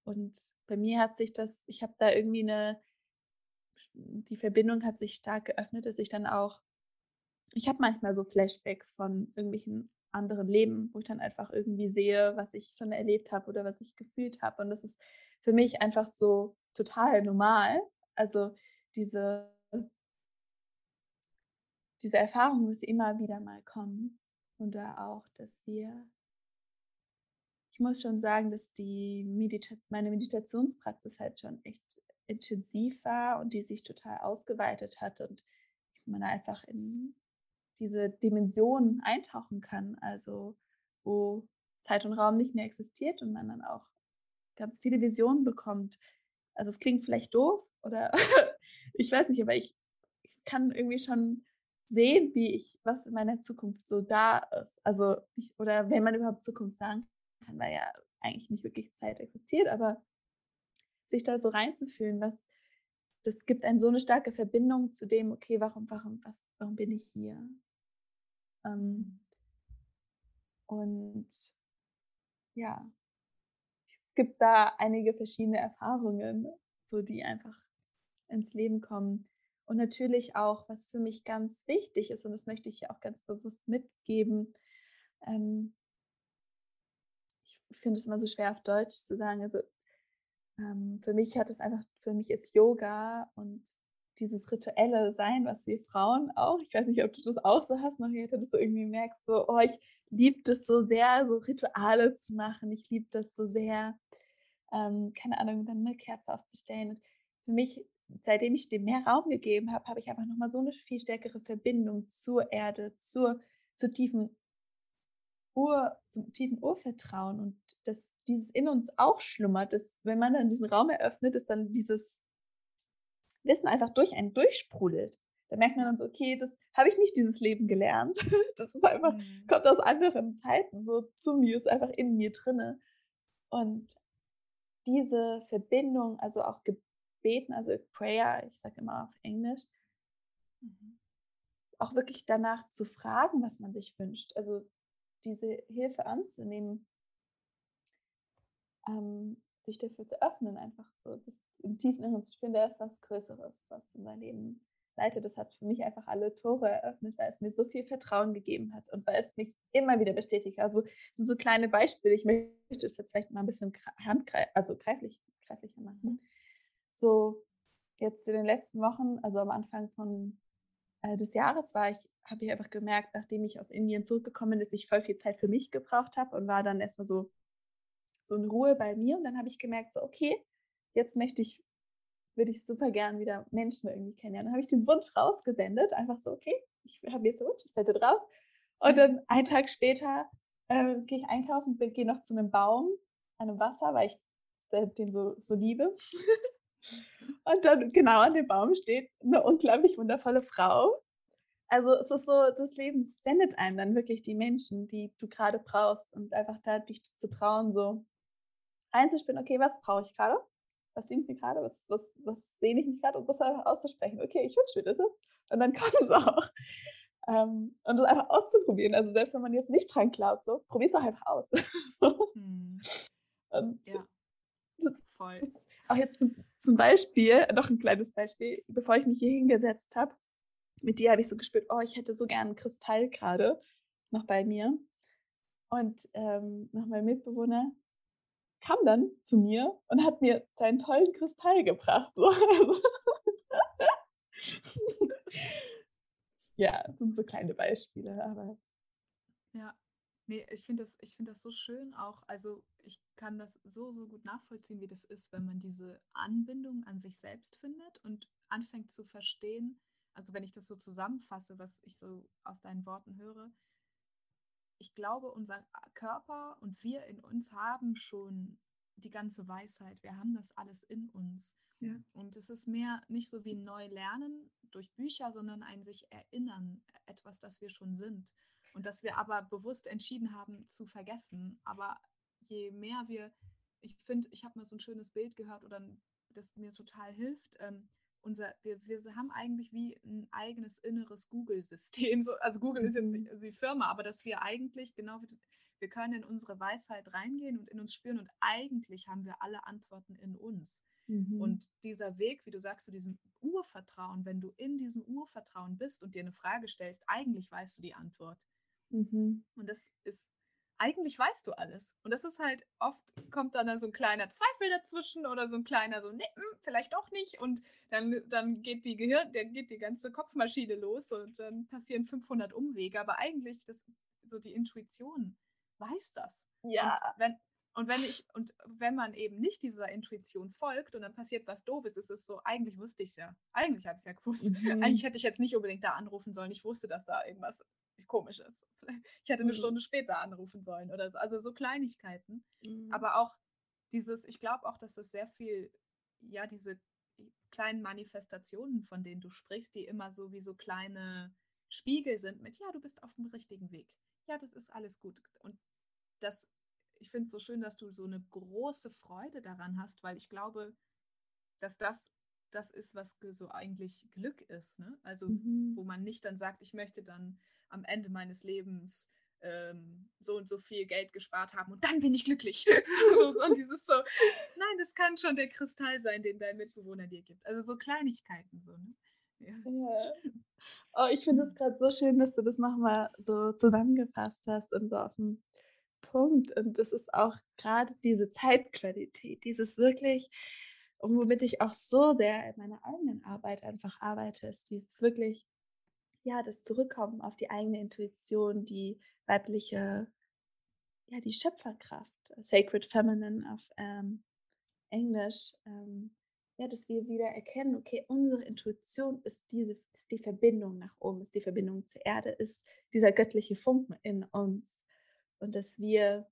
Und bei mir hat sich das, ich habe da irgendwie eine, die Verbindung hat sich stark geöffnet, dass ich dann auch, ich habe manchmal so Flashbacks von irgendwelchen anderen Leben, wo ich dann einfach irgendwie sehe, was ich schon erlebt habe oder was ich gefühlt habe. Und das ist für mich einfach so total normal. Also diese, diese Erfahrung muss immer wieder mal kommen. Und da auch, dass wir, ich muss schon sagen, dass die Medita meine Meditationspraxis halt schon echt intensiv war und die sich total ausgeweitet hat und man einfach in diese Dimension eintauchen kann, also wo Zeit und Raum nicht mehr existiert und man dann auch ganz viele Visionen bekommt. Also es klingt vielleicht doof oder ich weiß nicht, aber ich, ich kann irgendwie schon sehen, wie ich, was in meiner Zukunft so da ist. Also, ich, oder wenn man überhaupt Zukunft sagen kann, weil ja eigentlich nicht wirklich Zeit existiert, aber sich da so reinzufühlen, was, das gibt einen so eine starke Verbindung zu dem, okay, warum, warum, was, warum bin ich hier? Ähm, und ja, es gibt da einige verschiedene Erfahrungen, so die einfach ins Leben kommen. Und natürlich auch, was für mich ganz wichtig ist, und das möchte ich ja auch ganz bewusst mitgeben, ähm, ich finde es immer so schwer auf Deutsch zu sagen. Also ähm, für mich hat es einfach, für mich ist Yoga und dieses rituelle Sein, was wir Frauen auch, ich weiß nicht, ob du das auch so hast, Marietta, dass du irgendwie merkst, so, oh, ich liebe das so sehr, so Rituale zu machen. Ich liebe das so sehr, ähm, keine Ahnung, dann eine Kerze aufzustellen. Und für mich, seitdem ich dem mehr Raum gegeben habe, habe ich einfach nochmal so eine viel stärkere Verbindung zur Erde, zur, zur tiefen Ur, zum tiefen Urvertrauen und dass dieses in uns auch schlummert, dass wenn man dann diesen Raum eröffnet, ist dann dieses Wissen einfach durch einen durchsprudelt. Da merkt man dann so, okay, das habe ich nicht dieses Leben gelernt. Das ist einfach, mhm. kommt aus anderen Zeiten so zu mir, ist einfach in mir drinne. Und diese Verbindung, also auch Gebeten, also Prayer, ich sage immer auf Englisch, mhm. auch wirklich danach zu fragen, was man sich wünscht. Also diese Hilfe anzunehmen, ähm, sich dafür zu öffnen, einfach so das im tiefen Inneren zu spüren, da ist was Größeres, was in mein Leben leitet. Das hat für mich einfach alle Tore eröffnet, weil es mir so viel Vertrauen gegeben hat und weil es mich immer wieder bestätigt. Also so kleine Beispiele. Ich möchte es jetzt vielleicht mal ein bisschen handgreif also greiflich, greiflicher machen. So jetzt in den letzten Wochen, also am Anfang von äh, des Jahres war ich, habe ich einfach gemerkt, nachdem ich aus Indien zurückgekommen bin, dass ich voll viel Zeit für mich gebraucht habe und war dann erstmal so, so in Ruhe bei mir. Und dann habe ich gemerkt, so, okay, jetzt möchte ich, würde ich super gern wieder Menschen irgendwie kennenlernen. Dann habe ich den Wunsch rausgesendet, einfach so, okay, ich habe jetzt den Wunsch, ich sende raus. Und dann einen Tag später äh, gehe ich einkaufen, gehe noch zu einem Baum, einem Wasser, weil ich äh, den so, so liebe. Und dann genau an dem Baum steht eine unglaublich wundervolle Frau. Also es ist so, das Leben sendet einem dann wirklich die Menschen, die du gerade brauchst und einfach da dich zu trauen, so einzuspielen, okay, was brauche ich gerade? Was dient mir gerade? Was, was, was sehne ich mich gerade? Und das einfach auszusprechen. Okay, ich wünsche mir das. Und dann kommt es auch. Ähm, und das einfach auszuprobieren. Also selbst wenn man jetzt nicht dran glaubt, so, probier es doch einfach aus. so. hm. Und ja. Voll. Auch jetzt zum, Beispiel, noch ein kleines Beispiel, bevor ich mich hier hingesetzt habe, mit dir habe ich so gespürt, oh, ich hätte so gern einen Kristall gerade noch bei mir. Und ähm, noch mein Mitbewohner kam dann zu mir und hat mir seinen tollen Kristall gebracht. ja, das sind so kleine Beispiele, aber. Ja, Nee, ich finde das, find das so schön auch. Also ich kann das so, so gut nachvollziehen, wie das ist, wenn man diese Anbindung an sich selbst findet und anfängt zu verstehen. Also wenn ich das so zusammenfasse, was ich so aus deinen Worten höre. Ich glaube, unser Körper und wir in uns haben schon die ganze Weisheit. Wir haben das alles in uns. Ja. Und es ist mehr nicht so wie neu lernen durch Bücher, sondern ein sich erinnern, etwas, das wir schon sind. Und dass wir aber bewusst entschieden haben zu vergessen. Aber je mehr wir, ich finde, ich habe mal so ein schönes Bild gehört oder das mir total hilft. Ähm, unser, wir, wir haben eigentlich wie ein eigenes inneres Google-System. So, also Google ist jetzt mhm. die, die Firma, aber dass wir eigentlich genau wie wir können in unsere Weisheit reingehen und in uns spüren und eigentlich haben wir alle Antworten in uns. Mhm. Und dieser Weg, wie du sagst, zu diesem Urvertrauen, wenn du in diesem Urvertrauen bist und dir eine Frage stellst, eigentlich weißt du die Antwort. Mhm. Und das ist, eigentlich weißt du alles. Und das ist halt, oft kommt dann so ein kleiner Zweifel dazwischen oder so ein kleiner so, nee, hm, vielleicht doch nicht. Und dann, dann geht die Gehirn, dann geht die ganze Kopfmaschine los und dann passieren 500 Umwege. Aber eigentlich, das, so die Intuition weiß das. Ja. Und wenn, und wenn ich, und wenn man eben nicht dieser Intuition folgt und dann passiert was Doofes, ist es so, eigentlich wusste ich es ja. Eigentlich habe ich es ja gewusst. Mhm. Eigentlich hätte ich jetzt nicht unbedingt da anrufen sollen. Ich wusste, dass da irgendwas komisch ist. Ich hätte eine mhm. Stunde später anrufen sollen oder so. Also so Kleinigkeiten. Mhm. Aber auch dieses, ich glaube auch, dass es sehr viel, ja, diese kleinen Manifestationen, von denen du sprichst, die immer so wie so kleine Spiegel sind mit, ja, du bist auf dem richtigen Weg. Ja, das ist alles gut. Und das, ich finde es so schön, dass du so eine große Freude daran hast, weil ich glaube, dass das das ist, was so eigentlich Glück ist. Ne? Also, mhm. wo man nicht dann sagt, ich möchte dann am Ende meines Lebens ähm, so und so viel Geld gespart haben und dann bin ich glücklich. so, und dieses so, nein, das kann schon der Kristall sein, den dein Mitbewohner dir gibt. Also so Kleinigkeiten so, ne? Ja. ja. Oh, ich finde es gerade so schön, dass du das nochmal so zusammengefasst hast und so auf den Punkt. Und das ist auch gerade diese Zeitqualität, dieses wirklich, und womit ich auch so sehr in meiner eigenen Arbeit einfach arbeite, ist dieses wirklich, ja, das Zurückkommen auf die eigene Intuition, die weibliche, ja, die Schöpferkraft, Sacred Feminine auf ähm, Englisch, ähm, ja, dass wir wieder erkennen, okay, unsere Intuition ist diese, ist die Verbindung nach oben, ist die Verbindung zur Erde, ist dieser göttliche Funken in uns. Und dass wir,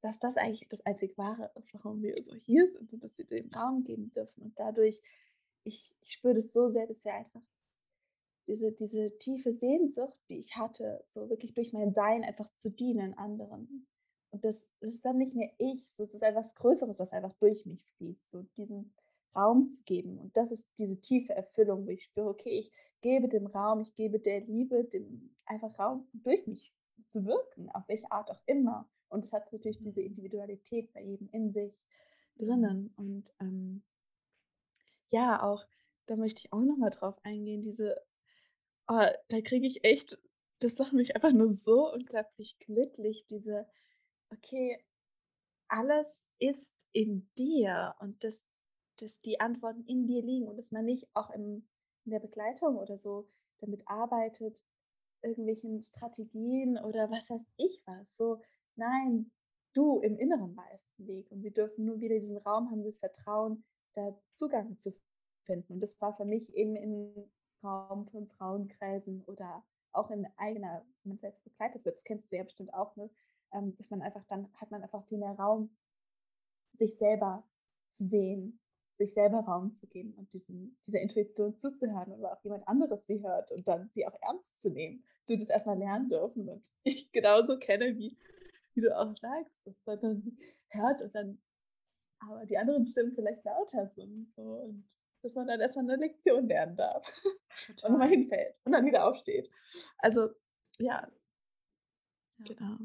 dass das eigentlich das einzig Wahre ist, warum wir so hier sind und dass wir dem Raum geben dürfen. Und dadurch, ich, ich spüre das so sehr, dass wir einfach diese, diese tiefe Sehnsucht, die ich hatte, so wirklich durch mein Sein einfach zu dienen anderen. Und das, das ist dann nicht mehr ich, so, das ist etwas Größeres, was einfach durch mich fließt, so diesen Raum zu geben. Und das ist diese tiefe Erfüllung, wo ich spüre, okay, ich gebe dem Raum, ich gebe der Liebe, dem einfach Raum durch mich zu wirken, auf welche Art auch immer. Und es hat natürlich diese Individualität bei jedem in sich drinnen. Und ähm, ja, auch, da möchte ich auch nochmal drauf eingehen, diese, oh, da kriege ich echt, das macht mich einfach nur so unglaublich glücklich, diese, okay, alles ist in dir und das dass die Antworten in dir liegen und dass man nicht auch im, in der Begleitung oder so damit arbeitet, irgendwelchen Strategien oder was weiß ich was. So, nein, du im Inneren weißt den Weg und wir dürfen nur wieder diesen Raum haben, das Vertrauen, da Zugang zu finden. Und das war für mich eben im Raum von Frauenkreisen oder auch in eigener, wenn man selbst begleitet wird, das kennst du ja bestimmt auch, ne? Ähm, dass man einfach, dann hat man einfach viel mehr Raum, sich selber zu sehen sich selber Raum zu geben und diesem, dieser Intuition zuzuhören oder auch jemand anderes sie hört und dann sie auch ernst zu nehmen. Du das erstmal lernen dürfen und ich genauso kenne, wie, wie du auch sagst, dass man dann hört und dann aber die anderen Stimmen vielleicht lauter sind so, und dass man dann erstmal eine Lektion lernen darf Total. und nochmal hinfällt und dann wieder aufsteht. Also ja, ja. genau.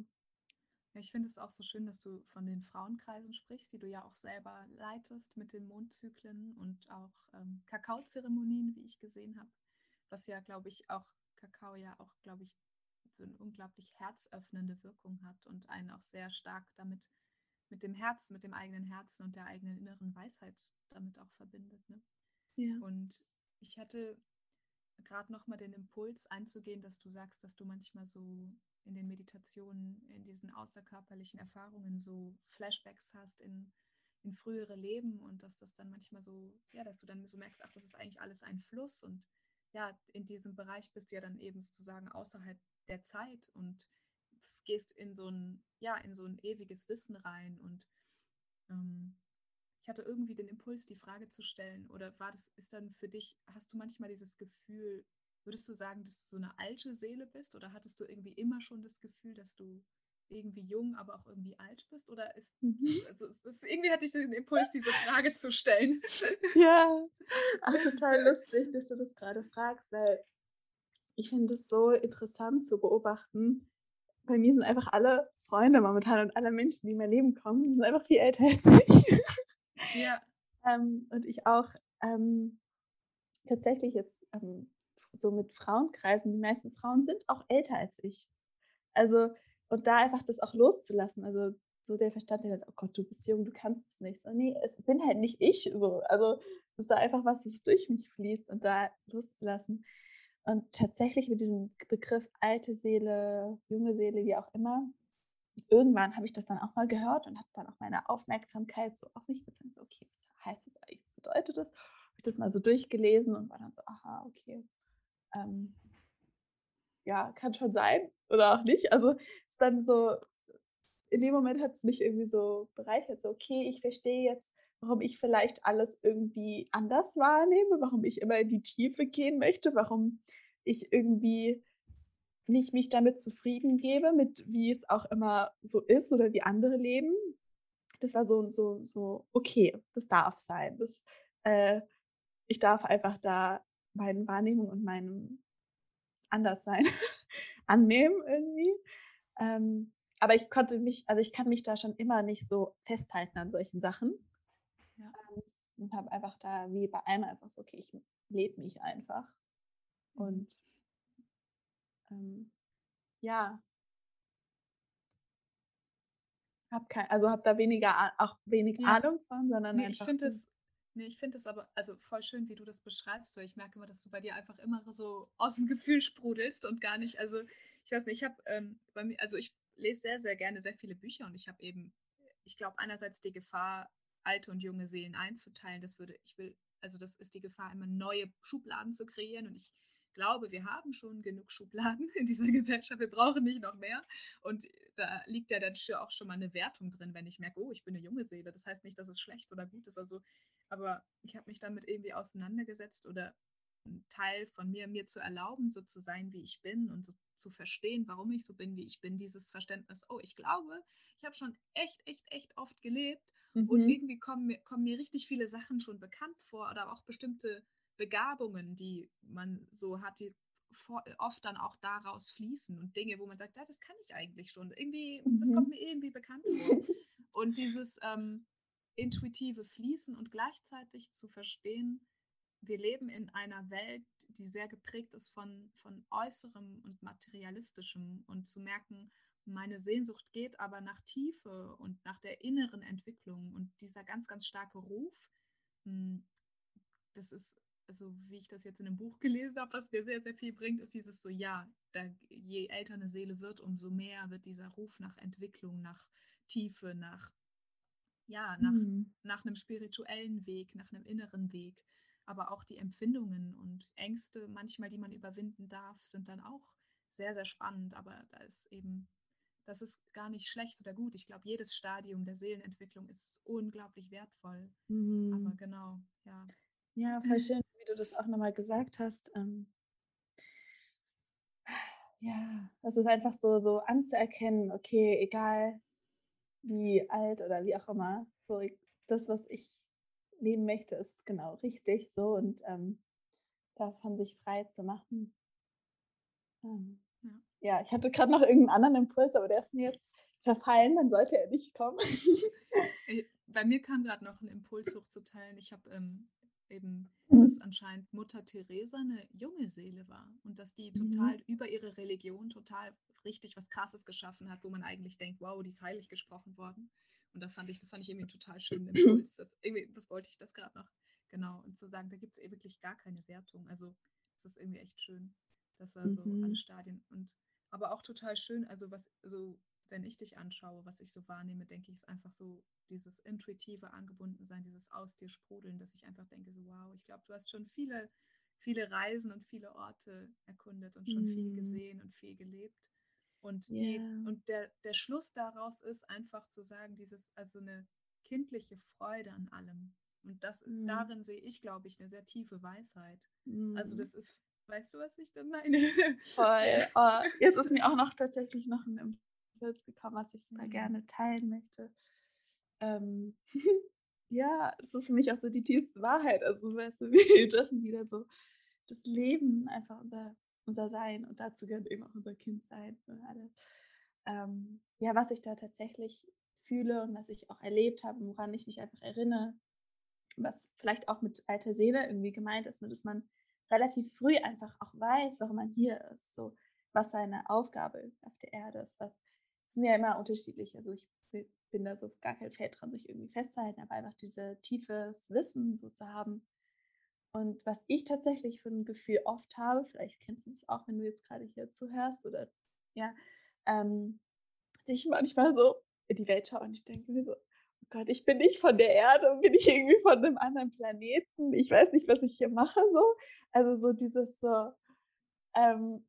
Ich finde es auch so schön, dass du von den Frauenkreisen sprichst, die du ja auch selber leitest mit den Mondzyklen und auch ähm, Kakaozeremonien, wie ich gesehen habe. Was ja, glaube ich, auch Kakao ja auch, glaube ich, so eine unglaublich herzöffnende Wirkung hat und einen auch sehr stark damit, mit dem Herzen, mit dem eigenen Herzen und der eigenen inneren Weisheit damit auch verbindet. Ne? Ja. Und ich hatte gerade nochmal den Impuls einzugehen, dass du sagst, dass du manchmal so in den Meditationen, in diesen außerkörperlichen Erfahrungen so Flashbacks hast in, in frühere Leben und dass das dann manchmal so, ja, dass du dann so merkst, ach, das ist eigentlich alles ein Fluss und ja, in diesem Bereich bist du ja dann eben sozusagen außerhalb der Zeit und gehst in so ein, ja, in so ein ewiges Wissen rein und ähm, ich hatte irgendwie den Impuls, die Frage zu stellen, oder war das, ist dann für dich, hast du manchmal dieses Gefühl, Würdest du sagen, dass du so eine alte Seele bist oder hattest du irgendwie immer schon das Gefühl, dass du irgendwie jung, aber auch irgendwie alt bist? Oder ist, mhm. also ist, irgendwie hatte ich den Impuls, diese Frage zu stellen. Ja, Ach, total lustig, dass du das gerade fragst, weil ich finde es so interessant zu beobachten. Bei mir sind einfach alle Freunde momentan und alle Menschen, die in mein Leben kommen, sind einfach viel älter als ich. Ja. ähm, und ich auch ähm, tatsächlich jetzt ähm, so mit Frauenkreisen, die meisten Frauen sind auch älter als ich. Also, und da einfach das auch loszulassen. Also, so der Verstand, der sagt, oh Gott, du bist jung, du kannst es nicht. So, nee, es bin halt nicht ich. So. Also, es ist da einfach was, das durch mich fließt und da loszulassen. Und tatsächlich mit diesem Begriff alte Seele, junge Seele, wie auch immer, irgendwann habe ich das dann auch mal gehört und habe dann auch meine Aufmerksamkeit so auf mich gezogen. So, okay, was heißt das eigentlich? Was bedeutet das? Habe ich das mal so durchgelesen und war dann so, aha, okay, ähm, ja, kann schon sein oder auch nicht. Also ist dann so, in dem Moment hat es mich irgendwie so bereichert, so, okay, ich verstehe jetzt, warum ich vielleicht alles irgendwie anders wahrnehme, warum ich immer in die Tiefe gehen möchte, warum ich irgendwie nicht mich damit zufrieden gebe, mit wie es auch immer so ist oder wie andere leben. Das war so, so, so, okay, das darf sein. Das, äh, ich darf einfach da meinen Wahrnehmungen und meinem Anderssein annehmen irgendwie. Ähm, aber ich konnte mich, also ich kann mich da schon immer nicht so festhalten an solchen Sachen. Ja. Ähm, und habe einfach da wie bei einmal einfach so, okay, ich lebe mich einfach. Mhm. Und ähm, ja, hab kein, also habe da weniger auch wenig ja. Ahnung von, sondern nee, einfach. Ich finde es, nee, ich finde es aber also voll schön, wie du das beschreibst, ich merke immer, dass du bei dir einfach immer so aus dem Gefühl sprudelst und gar nicht, also ich weiß nicht, ich habe ähm, bei mir, also ich lese sehr, sehr gerne sehr viele Bücher und ich habe eben, ich glaube einerseits die Gefahr, alte und junge Seelen einzuteilen, das würde, ich will, also das ist die Gefahr, immer neue Schubladen zu kreieren und ich glaube, wir haben schon genug Schubladen in dieser Gesellschaft, wir brauchen nicht noch mehr. Und da liegt ja dann auch schon mal eine Wertung drin, wenn ich merke, oh, ich bin eine junge Seele. Das heißt nicht, dass es schlecht oder gut ist. Also, aber ich habe mich damit irgendwie auseinandergesetzt oder einen Teil von mir, mir zu erlauben, so zu sein, wie ich bin und so zu verstehen, warum ich so bin, wie ich bin. Dieses Verständnis, oh, ich glaube, ich habe schon echt, echt, echt oft gelebt mhm. und irgendwie kommen mir, kommen mir richtig viele Sachen schon bekannt vor oder auch bestimmte Begabungen, die man so hat, die oft dann auch daraus fließen und Dinge, wo man sagt, ja, das kann ich eigentlich schon. Irgendwie, mhm. das kommt mir irgendwie bekannt vor. und dieses ähm, intuitive Fließen und gleichzeitig zu verstehen, wir leben in einer Welt, die sehr geprägt ist von, von Äußerem und Materialistischem und zu merken, meine Sehnsucht geht aber nach Tiefe und nach der inneren Entwicklung und dieser ganz, ganz starke Ruf, hm, das ist also wie ich das jetzt in einem Buch gelesen habe, was mir sehr, sehr viel bringt, ist dieses so, ja, da, je älter eine Seele wird, umso mehr wird dieser Ruf nach Entwicklung, nach Tiefe, nach, ja, nach, mhm. nach einem spirituellen Weg, nach einem inneren Weg. Aber auch die Empfindungen und Ängste, manchmal, die man überwinden darf, sind dann auch sehr, sehr spannend. Aber da ist eben, das ist gar nicht schlecht oder gut. Ich glaube, jedes Stadium der Seelenentwicklung ist unglaublich wertvoll. Mhm. Aber genau, ja. Ja, voll schön du das auch nochmal gesagt hast. Ähm, ja, das ist einfach so, so anzuerkennen, okay, egal wie alt oder wie auch immer, so das, was ich leben möchte, ist genau richtig so und ähm, davon sich frei zu machen. Ähm, ja. ja. ich hatte gerade noch irgendeinen anderen Impuls, aber der ist mir jetzt verfallen, dann sollte er nicht kommen. Bei mir kam gerade noch ein Impuls hochzuteilen. Ich habe ähm, eben, mhm. dass anscheinend Mutter Teresa eine junge Seele war und dass die mhm. total mhm. über ihre Religion total richtig was Krasses geschaffen hat, wo man eigentlich denkt, wow, die ist heilig gesprochen worden. Und da fand ich, das fand ich irgendwie total schönen Impuls. Das, irgendwie, was wollte ich das gerade noch? Genau, und zu sagen, da gibt es eh wirklich gar keine Wertung. Also das ist irgendwie echt schön, dass da so mhm. alle Stadien und aber auch total schön, also was, so wenn ich dich anschaue, was ich so wahrnehme, denke ich, ist einfach so dieses intuitive Angebundensein, dieses aus dir sprudeln, dass ich einfach denke, so wow, ich glaube, du hast schon viele, viele Reisen und viele Orte erkundet und schon mm. viel gesehen und viel gelebt. Und, yeah. die, und der, der Schluss daraus ist einfach zu sagen, dieses, also eine kindliche Freude an allem. Und das, mm. darin sehe ich, glaube ich, eine sehr tiefe Weisheit. Mm. Also das ist, weißt du, was ich denn meine? Voll. Oh, jetzt ist mir auch noch tatsächlich noch ein Impuls gekommen, was ich da mhm. gerne teilen möchte ähm, ja, es ist für mich auch so die tiefste Wahrheit. Also, weißt du, wir dürfen wieder so das Leben, einfach unser, unser Sein und dazu gehört eben auch unser Kind sein. Ähm, ja, was ich da tatsächlich fühle und was ich auch erlebt habe, woran ich mich einfach erinnere, was vielleicht auch mit alter Seele irgendwie gemeint ist, ne, dass man relativ früh einfach auch weiß, warum man hier ist, so was seine Aufgabe auf der Erde ist, was sind ja immer unterschiedlich. Also ich bin da so gar kein Feld dran, sich irgendwie festzuhalten, aber einfach diese tiefes Wissen so zu haben. Und was ich tatsächlich für ein Gefühl oft habe, vielleicht kennst du es auch, wenn du jetzt gerade hier zuhörst oder ja, ähm, sich manchmal so in die Welt schaue und ich denke mir so, oh Gott, ich bin nicht von der Erde, bin ich irgendwie von einem anderen Planeten, ich weiß nicht, was ich hier mache, so. Also so dieses so, ähm,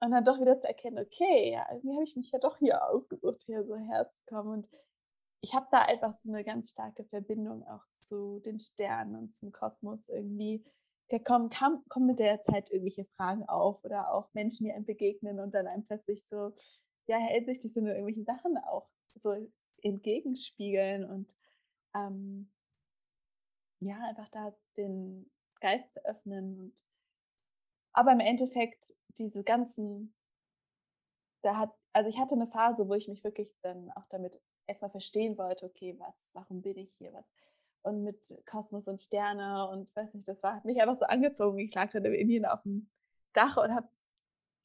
und dann doch wieder zu erkennen, okay, ja, irgendwie habe ich mich ja doch hier ausgesucht, hier so herzukommen. Und ich habe da einfach so eine ganz starke Verbindung auch zu den Sternen und zum Kosmos irgendwie. Da kommen, kam, kommen mit der Zeit irgendwelche Fragen auf oder auch Menschen, die einem begegnen und dann einem plötzlich so, ja, hellsichtig sind und irgendwelche Sachen auch so entgegenspiegeln und ähm, ja, einfach da den Geist zu öffnen und aber im Endeffekt diese ganzen da hat, also ich hatte eine Phase, wo ich mich wirklich dann auch damit erstmal verstehen wollte, okay, was, warum bin ich hier, was, und mit Kosmos und Sterne und weiß nicht, das war, hat mich einfach so angezogen. Ich lag dann in Indien auf dem Dach und habe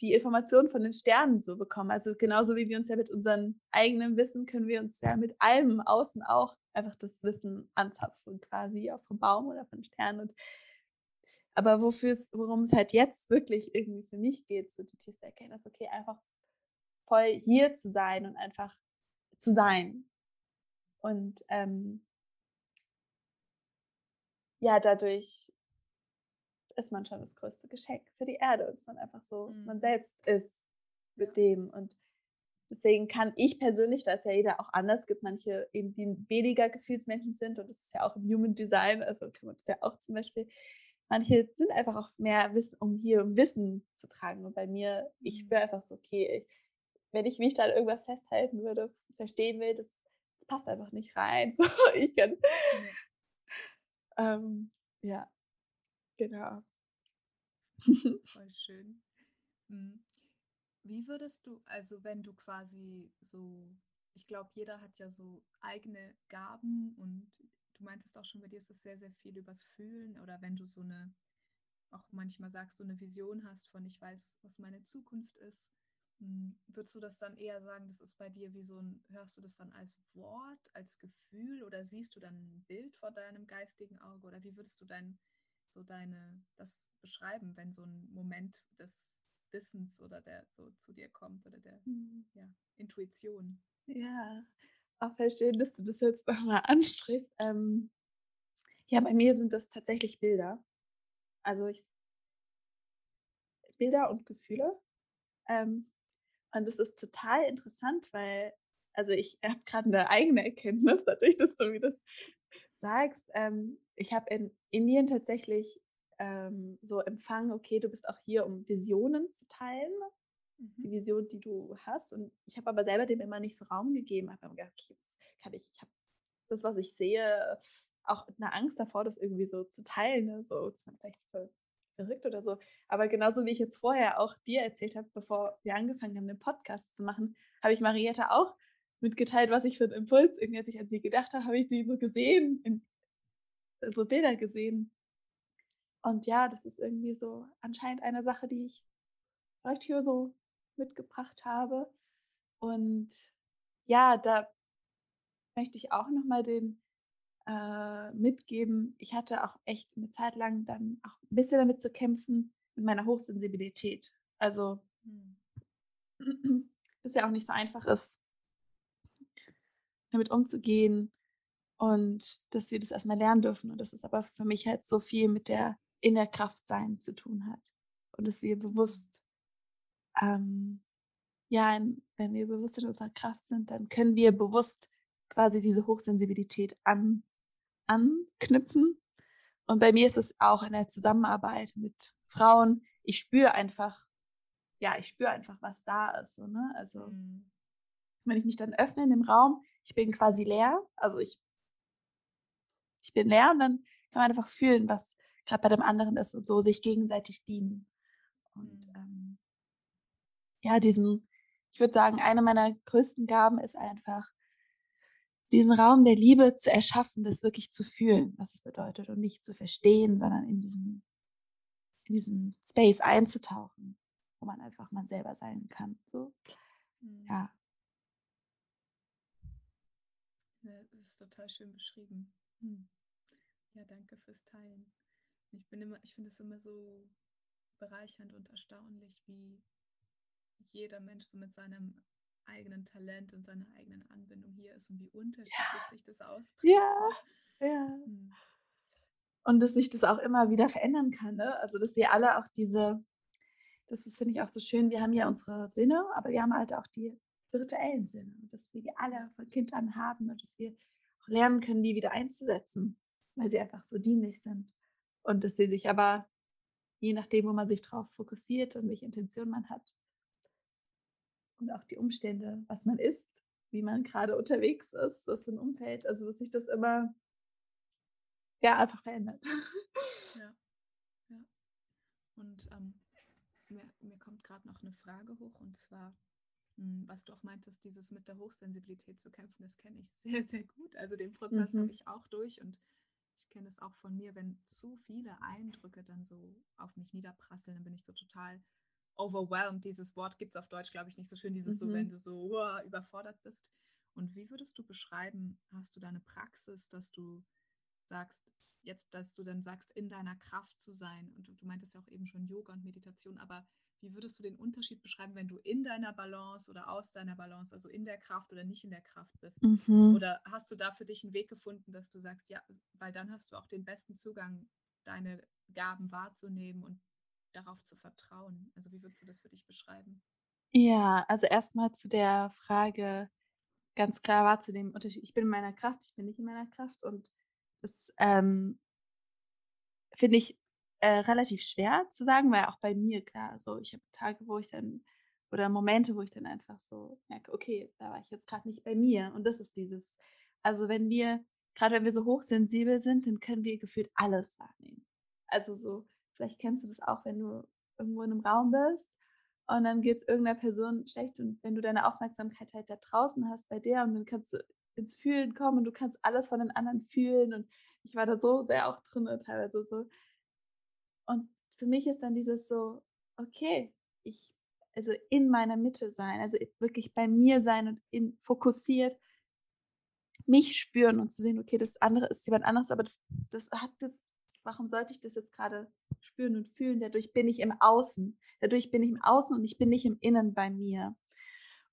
die Informationen von den Sternen so bekommen. Also genauso wie wir uns ja mit unserem eigenen Wissen können wir uns ja mit allem außen auch einfach das Wissen anzapfen, quasi auch vom Baum oder von Sternen. Und aber worum es halt jetzt wirklich irgendwie für mich geht, so die tiefste Erkenntnis, okay, einfach voll hier zu sein und einfach zu sein. Und ähm, ja, dadurch ist man schon das größte Geschenk für die Erde, dass man einfach so mhm. man selbst ist mit dem. Und deswegen kann ich persönlich, da es ja jeder auch anders gibt, manche eben, die weniger Gefühlsmenschen sind, und das ist ja auch im Human Design, also kann man das ja auch zum Beispiel, manche sind einfach auch mehr Wissen, um hier um Wissen zu tragen. Und bei mir, ich mhm. bin einfach so, okay, ich, wenn ich mich da an irgendwas festhalten würde, verstehen will, das, das passt einfach nicht rein. So, ich kann, ja. Ähm, ja, Genau. Voll schön. Hm. Wie würdest du, also wenn du quasi so, ich glaube, jeder hat ja so eigene Gaben und du meintest auch schon, bei dir ist das sehr, sehr viel übers Fühlen oder wenn du so eine, auch manchmal sagst, so eine Vision hast von, ich weiß, was meine Zukunft ist, hm, würdest du das dann eher sagen, das ist bei dir wie so ein, hörst du das dann als Wort, als Gefühl oder siehst du dann ein Bild vor deinem geistigen Auge oder wie würdest du dein so deine, das beschreiben, wenn so ein Moment des Wissens oder der so zu dir kommt oder der mhm. ja, Intuition? Ja, auch sehr schön, dass du das jetzt nochmal ansprichst. Ähm, ja, bei mir sind das tatsächlich Bilder. Also ich Bilder und Gefühle. Ähm, und das ist total interessant, weil, also ich habe gerade eine eigene Erkenntnis, dadurch, dass du mir das sagst. Ähm, ich habe in Indien tatsächlich ähm, so empfangen, okay, du bist auch hier, um Visionen zu teilen, mhm. die Vision, die du hast. Und ich habe aber selber dem immer nicht so Raum gegeben. Habe gedacht, okay, jetzt kann ich, ich habe das, was ich sehe, auch eine Angst davor, das irgendwie so zu teilen. Ne? So, das ist vielleicht verrückt oder so. Aber genauso wie ich jetzt vorher auch dir erzählt habe, bevor wir angefangen haben, den Podcast zu machen, habe ich Marietta auch mitgeteilt, was ich für einen Impuls irgendwie, als ich an sie gedacht habe, habe ich sie so gesehen, in, so Bilder gesehen. Und ja, das ist irgendwie so anscheinend eine Sache, die ich vielleicht hier so mitgebracht habe. Und ja, da möchte ich auch nochmal den äh, mitgeben. Ich hatte auch echt eine Zeit lang dann auch ein bisschen damit zu kämpfen, mit meiner Hochsensibilität. Also, hm. das ja auch nicht so einfach ist, damit umzugehen und dass wir das erstmal lernen dürfen und dass es aber für mich halt so viel mit der Innerkraftsein zu tun hat und dass wir bewusst, ähm, ja, wenn wir bewusst in unserer Kraft sind, dann können wir bewusst quasi diese Hochsensibilität an, anknüpfen. Und bei mir ist es auch in der Zusammenarbeit mit Frauen, ich spüre einfach, ja, ich spüre einfach, was da ist. So, ne? Also, mhm. wenn ich mich dann öffne in dem Raum, ich bin quasi leer. Also ich, ich bin leer und dann kann man einfach fühlen, was gerade bei dem anderen ist und so sich gegenseitig dienen. Und ja, diesen, ich würde sagen, eine meiner größten Gaben ist einfach, diesen Raum der Liebe zu erschaffen, das wirklich zu fühlen, was es bedeutet und nicht zu verstehen, sondern in diesem, in diesem Space einzutauchen, wo man einfach man selber sein kann. So, mhm. ja, Ja, das ist total schön beschrieben. Hm. Ja, danke fürs Teilen. Ich bin immer, ich finde es immer so bereichernd und erstaunlich, wie jeder Mensch so mit seinem eigenen Talent und seiner eigenen Anbindung hier ist und wie unterschiedlich ja. sich das ausprägt. Ja, ja. Hm. Und dass sich das auch immer wieder verändern kann. Ne? Also, dass wir alle auch diese, das ist, finde ich, auch so schön, wir haben ja unsere Sinne, aber wir haben halt auch die spirituellen Sinne und dass wir die alle von Kind an haben und dass wir auch lernen können, die wieder einzusetzen, weil sie einfach so dienlich sind. Und dass sie sich aber, je nachdem, wo man sich drauf fokussiert und welche Intention man hat und auch die Umstände, was man isst, wie man gerade unterwegs ist, was für ein Umfeld, also dass sich das immer ja einfach verändert. Ja, ja. Und ähm, mir, mir kommt gerade noch eine Frage hoch und zwar Hm, was du auch meintest, dieses mit der Hochsensibilität zu kämpfen, das kenne ich sehr, sehr gut. Also den Prozess mhm. habe ich auch durch und ich kenne es auch von mir, wenn zu viele Eindrücke dann so auf mich niederprasseln, dann bin ich so total overwhelmed. Dieses Wort gibt es auf Deutsch, glaube ich, nicht so schön, dieses mhm. so, wenn du so uh, überfordert bist. Und wie würdest du beschreiben, hast du da eine Praxis, dass du sagst, jetzt, dass du dann sagst, in deiner Kraft zu sein? Und du meintest ja auch eben schon Yoga und Meditation, aber wie würdest du den Unterschied beschreiben, wenn du in deiner Balance oder aus deiner Balance, also in der Kraft oder nicht in der Kraft bist? Mhm. Oder hast du da für dich einen Weg gefunden, dass du sagst, ja, weil dann hast du auch den besten Zugang, deine Gaben wahrzunehmen und darauf zu vertrauen? Also wie würdest du das für dich beschreiben? Ja, also erstmal zu der Frage ganz klar wahrzunehmen, Unterschied. Ich bin in meiner Kraft, ich bin nicht in meiner Kraft und das ähm, finde ich äh, relativ schwer zu sagen, weil auch bei mir klar, so ich habe Tage, wo ich dann oder Momente, wo ich dann einfach so merke, okay, da war ich jetzt gerade nicht bei mir und das ist dieses, also wenn wir gerade wenn wir so hochsensibel sind, dann können wir gefühlt alles wahrnehmen. Also so, vielleicht kennst du das auch, wenn du irgendwo in einem Raum bist und dann geht es irgendeiner Person schlecht und wenn du deine Aufmerksamkeit halt da draußen hast bei der und dann kannst du ins Fühlen kommen und du kannst alles von den anderen fühlen und ich war da so sehr auch drin teilweise so. Und für mich ist dann dieses so, okay, ich, also in meiner Mitte sein, also wirklich bei mir sein und in, fokussiert, mich spüren und zu sehen, okay, das andere ist jemand anderes, aber das, das hat das, warum sollte ich das jetzt gerade spüren und fühlen? Dadurch bin ich im Außen. Dadurch bin ich im Außen und ich bin nicht im Innen bei mir.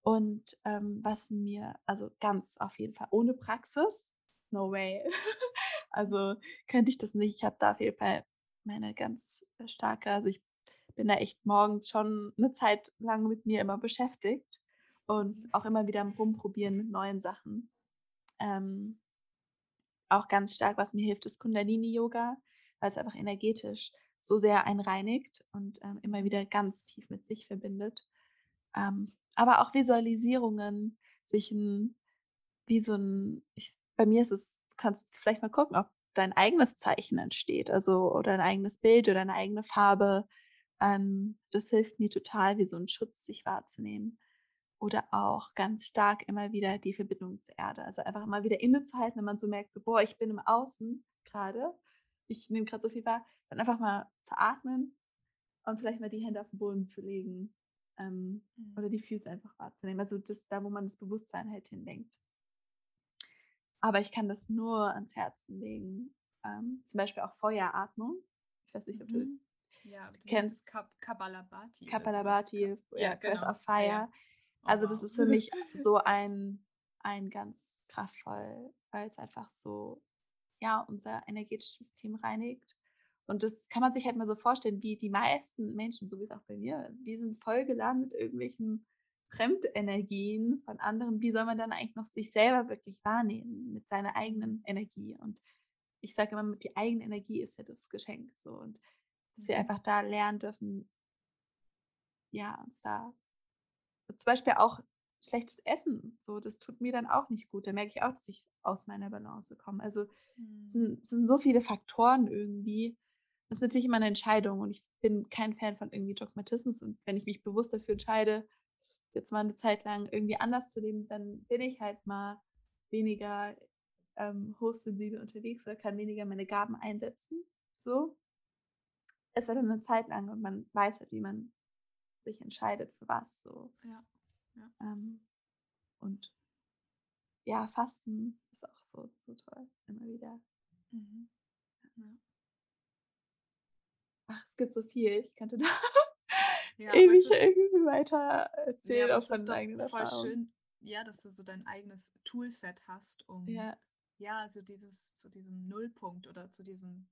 Und ähm, was mir, also ganz auf jeden Fall ohne Praxis, no way. also könnte ich das nicht. Ich habe da auf jeden Fall meine ganz äh, starke, also ich bin da echt morgens schon eine Zeit lang mit mir immer beschäftigt und mhm. auch immer wieder Rumprobieren mit neuen Sachen. Ähm, auch ganz stark, was mir hilft, ist Kundalini-Yoga, weil es einfach energetisch so sehr einreinigt und ähm, immer wieder ganz tief mit sich verbindet. Ähm, aber auch Visualisierungen, sich ein, wie so ein, ich, bei mir ist es, du kannst vielleicht mal gucken, ob dein eigenes Zeichen entsteht, also oder ein eigenes Bild oder eine eigene Farbe. Ähm, das hilft mir total, wie so ein Schutz sich wahrzunehmen. Oder auch ganz stark immer wieder die Verbindung zur Erde. Also einfach immer wieder innezuhalten, wenn man so merkt, so, boah, ich bin im Außen gerade, ich nehme gerade so viel wahr, dann einfach mal zu atmen und vielleicht mal die Hände auf den Boden zu legen ähm, mhm. oder die Füße einfach wahrzunehmen. Also das da, wo man das Bewusstsein halt hinlenkt. Aber ich kann das nur ans Herzen legen. Ähm, zum Beispiel auch Feueratmung. Ich weiß nicht, ob du mhm. ja, du kennst. Kabbalabati. Kabbalabati, ja, genau. Breath of Fire. Ja. Oh, also das ist für mich so ein, ein ganz kraftvoll, weil es einfach so, ja, unser energetisches System reinigt. Und das kann man sich halt mal so vorstellen, wie die meisten Menschen, so wie es auch bei mir, die sind voll geladen mit irgendwelchen Fremdenergien von anderen, wie soll man dann eigentlich noch sich selber wirklich wahrnehmen mit seiner eigenen Energie? Und ich sage immer, die eigene Energie ist ja das Geschenk so und dass wir mhm. einfach da lernen dürfen, ja, uns da zum Beispiel auch schlechtes Essen, so das tut mir dann auch nicht gut. Da merke ich auch, dass ich aus meiner Balance komme. Also mhm. sind, sind so viele Faktoren irgendwie. Das ist natürlich immer eine Entscheidung und ich bin kein Fan von irgendwie Dogmatismus und wenn ich mich bewusst dafür entscheide, jetzt mal eine Zeit lang irgendwie anders zu leben, dann bin ich halt mal weniger ähm, hochsensibel unterwegs oder kann weniger meine Gaben einsetzen. So. Es ist halt eine Zeit lang und man weiß halt, wie man sich entscheidet für was. So. Ja. Ja. Ähm, und ja, Fasten ist auch so, so toll, immer wieder. Mhm. Ja. Ach, es gibt so viel. Ich könnte da ja, ewig irgendwie weiter erzählen ja, auf von eigenen voll Erfahrung. schön, ja, dass du so dein eigenes Toolset hast, um ja, ja so dieses zu diesem Nullpunkt oder zu diesem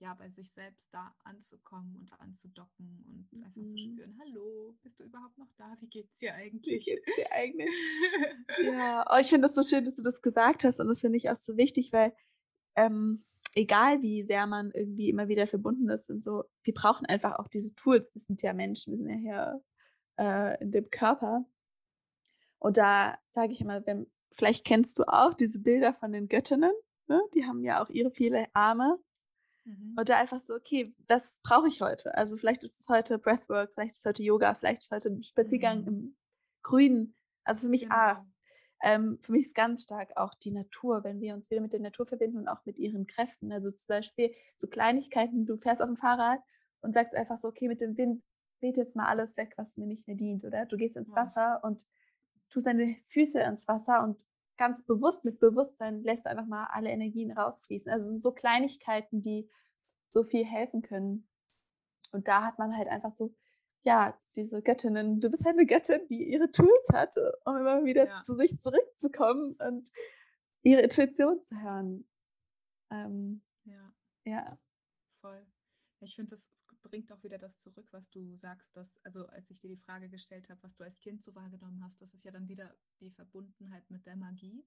ja bei sich selbst da anzukommen und anzudocken und mhm. einfach zu mhm. spüren, hallo, bist du überhaupt noch da? Wie geht's dir eigentlich? Wie geht's dir eigentlich? ja, oh, ich finde das so schön, dass du das gesagt hast und das finde ich auch so wichtig, weil ähm, egal wie sehr man irgendwie immer wieder verbunden ist und so, wir brauchen einfach auch diese Tools. Das sind ja Menschen, wir sind ja hier äh, in dem Körper. Und da sage ich immer, wenn, vielleicht kennst du auch diese Bilder von den Göttinnen, ne? die haben ja auch ihre viele Arme. Mhm. Und da einfach so, okay, das brauche ich heute. Also vielleicht ist es heute Breathwork, vielleicht ist es heute Yoga, vielleicht ist es heute ein Spaziergang mhm. im, Grün. Also für mich Genau. auch. Ähm, für mich ist ganz stark auch die Natur, wenn wir uns wieder mit der Natur verbinden und auch mit ihren Kräften. Also zum Beispiel so Kleinigkeiten, du fährst auf dem Fahrrad und sagst einfach so, okay, mit dem Wind weht jetzt mal alles weg, was mir nicht mehr dient, oder? Du gehst ins Ja. Wasser und tust deine Füße ins Wasser und ganz bewusst mit Bewusstsein lässt du einfach mal alle Energien rausfließen. Also so Kleinigkeiten, die so viel helfen können. Und da hat man halt einfach so, ja, diese Göttinnen, du bist halt eine Göttin, die ihre Tools hatte, um immer wieder Ja. zu sich zurückzukommen und ihre Intuition zu hören. Ähm, Ja, ja. voll. Ich finde, das bringt auch wieder das zurück, was du sagst, dass, also als ich dir die Frage gestellt habe, was du als Kind so wahrgenommen hast, das ist ja dann wieder die Verbundenheit mit der Magie.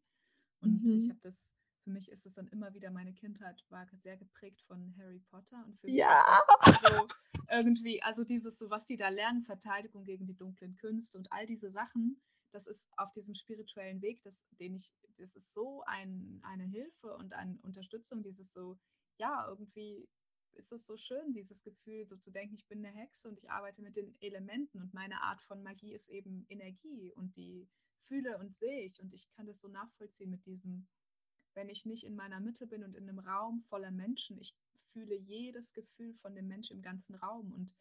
Und ich Mhm. habe das, für mich ist es dann immer wieder, meine Kindheit war sehr geprägt von Harry Potter und für mich Ja. ist das so irgendwie, also dieses, so was die da lernen, Verteidigung gegen die dunklen Künste und all diese Sachen, das ist auf diesem spirituellen Weg, das, den ich, das ist so ein, eine Hilfe und eine Unterstützung, dieses so, ja, irgendwie ist es so schön, dieses Gefühl, so zu denken, ich bin eine Hexe und ich arbeite mit den Elementen und meine Art von Magie ist eben Energie und die fühle und sehe ich und ich kann das so nachvollziehen mit diesem, wenn ich nicht in meiner Mitte bin und in einem Raum voller Menschen, ich fühle jedes Gefühl von dem Mensch im ganzen Raum und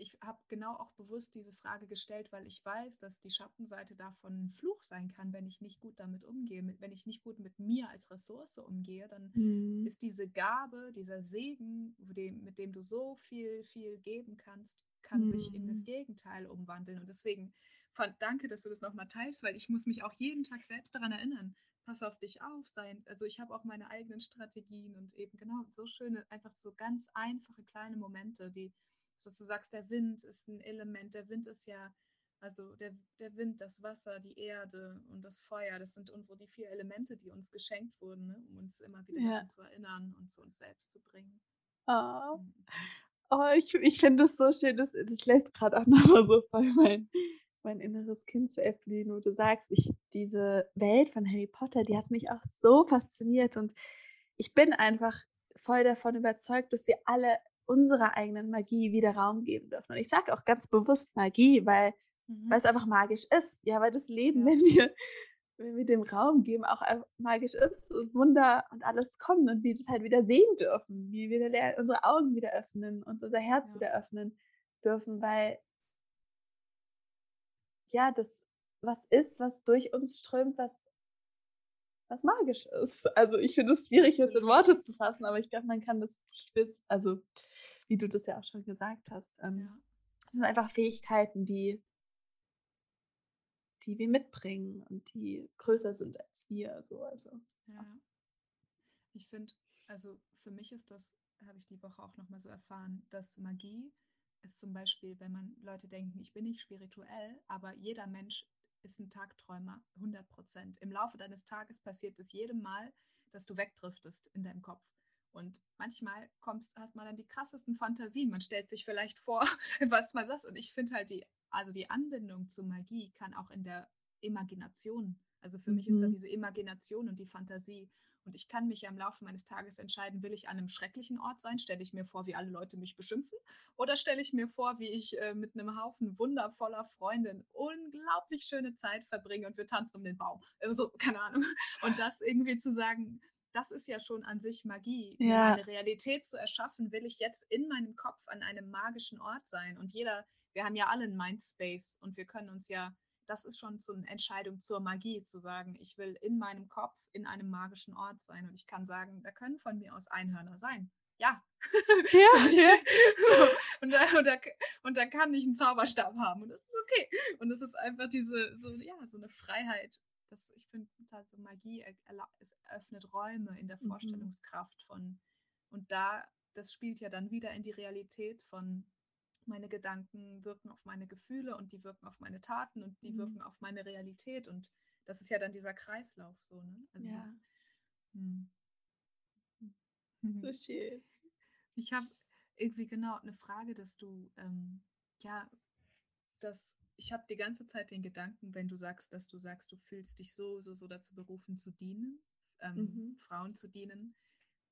ich habe genau auch bewusst diese Frage gestellt, weil ich weiß, dass die Schattenseite davon ein Fluch sein kann, wenn ich nicht gut damit umgehe, wenn ich nicht gut mit mir als Ressource umgehe, dann Mhm. ist diese Gabe, dieser Segen, mit dem du so viel, viel geben kannst, kann sich in das Mhm. Gegenteil umwandeln. Und deswegen fand, danke, dass du das nochmal teilst, weil ich muss mich auch jeden Tag selbst daran erinnern. Pass auf dich auf sein. Also ich habe auch meine eigenen Strategien und eben genau so schöne, einfach so ganz einfache kleine Momente, die, dass du sagst, der Wind ist ein Element. Der Wind ist ja, also der, der Wind, das Wasser, die Erde und das Feuer, das sind unsere die vier Elemente, die uns geschenkt wurden, ne? um uns immer wieder Ja. daran zu erinnern und zu uns selbst zu bringen. Oh. Mhm. Oh, ich, ich finde es so schön, das, das lässt gerade auch nochmal so voll mein, mein inneres Kind zu erblühen, wo du sagst, ich, diese Welt von Harry Potter, die hat mich auch so fasziniert und ich bin einfach voll davon überzeugt, dass wir alle unserer eigenen Magie wieder Raum geben dürfen. Und ich sage auch ganz bewusst Magie, weil, Mhm. weil es einfach magisch ist. Ja, weil das Leben, Ja. wenn wir, wenn wir dem Raum geben, auch magisch ist und Wunder und alles kommen und wir das halt wieder sehen dürfen, wie wir unsere Augen wieder öffnen und unser Herz Ja. wieder öffnen dürfen, weil ja, das was ist, was durch uns strömt, was, was magisch ist. Also ich finde es schwierig, jetzt in. Worte zu fassen, aber ich glaube, man kann das nicht wissen, also wie du das ja auch schon gesagt hast. Ähm, Ja. Das sind einfach Fähigkeiten, die, die wir mitbringen und die größer sind als wir. So, also. Ja. Ich finde, also für mich ist das, habe ich die Woche auch nochmal so erfahren, dass Magie ist zum Beispiel, wenn man Leute denken, ich bin nicht spirituell, aber jeder Mensch ist ein Tagträumer, 100 Prozent. Im Laufe deines Tages passiert es jedem Mal, dass du wegdriftest in deinem Kopf. Und manchmal kommst, hast man dann die krassesten Fantasien. Man stellt sich vielleicht vor, was man sagt. Und ich finde halt die, also die Anbindung zu Magie kann auch in der Imagination. Also für mich ist da Mhm. diese Imagination und die Fantasie. Und ich kann mich ja im Laufe meines Tages entscheiden, will ich an einem schrecklichen Ort sein? Stelle ich mir vor, wie alle Leute mich beschimpfen? Oder stelle ich mir vor, wie ich äh, mit einem Haufen wundervoller Freundinnen unglaublich schöne Zeit verbringe und wir tanzen um den Baum? Also, keine Ahnung. Und das irgendwie zu sagen, das ist ja schon an sich Magie. Ja. eine Realität zu erschaffen, will ich jetzt in meinem Kopf an einem magischen Ort sein. Und jeder, wir haben ja alle einen Mindspace und wir können uns ja, das ist schon so eine Entscheidung zur Magie, zu sagen, ich will in meinem Kopf in einem magischen Ort sein. Und ich kann sagen, da können von mir aus Einhörner sein. Ja. Ja, ja. So, und, da, und, da, und da kann ich einen Zauberstab haben und das ist okay. Und es ist einfach diese, so, ja, so eine Freiheit. Das, ich finde halt so Magie, es öffnet Räume in der Mhm. Vorstellungskraft von, und da, das spielt ja dann wieder in die Realität von, meine Gedanken wirken auf meine Gefühle und die wirken auf meine Taten und die Mhm. wirken auf meine Realität und das ist ja dann dieser Kreislauf so, ne? Also, ja, hm. so schön. Ich habe irgendwie genau eine Frage, dass du, ähm, ja, dass ich habe die ganze Zeit den Gedanken, wenn du sagst, dass du sagst, du fühlst dich so, so, so dazu berufen zu dienen, ähm, Mhm. Frauen zu dienen,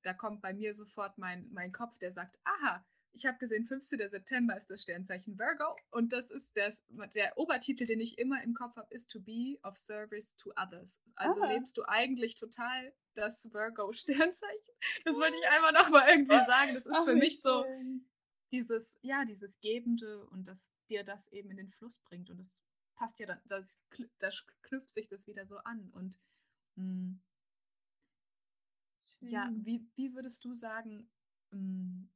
da kommt bei mir sofort mein, mein Kopf, der sagt, aha, ich habe gesehen, 15. September ist das Sternzeichen Virgo und das ist das, der Obertitel, den ich immer im Kopf habe, ist To be of service to others. Also Aha. lebst du eigentlich total das Virgo-Sternzeichen. Das wollte ich einfach nochmal irgendwie sagen. Das ist Ach, für mich so dieses, ja, dieses Gebende und dass dir das eben in den Fluss bringt. Und das passt ja, dann, das, das knüpft sich das wieder so an. Und mh, hm, ja, wie, wie würdest du sagen, mh, hm,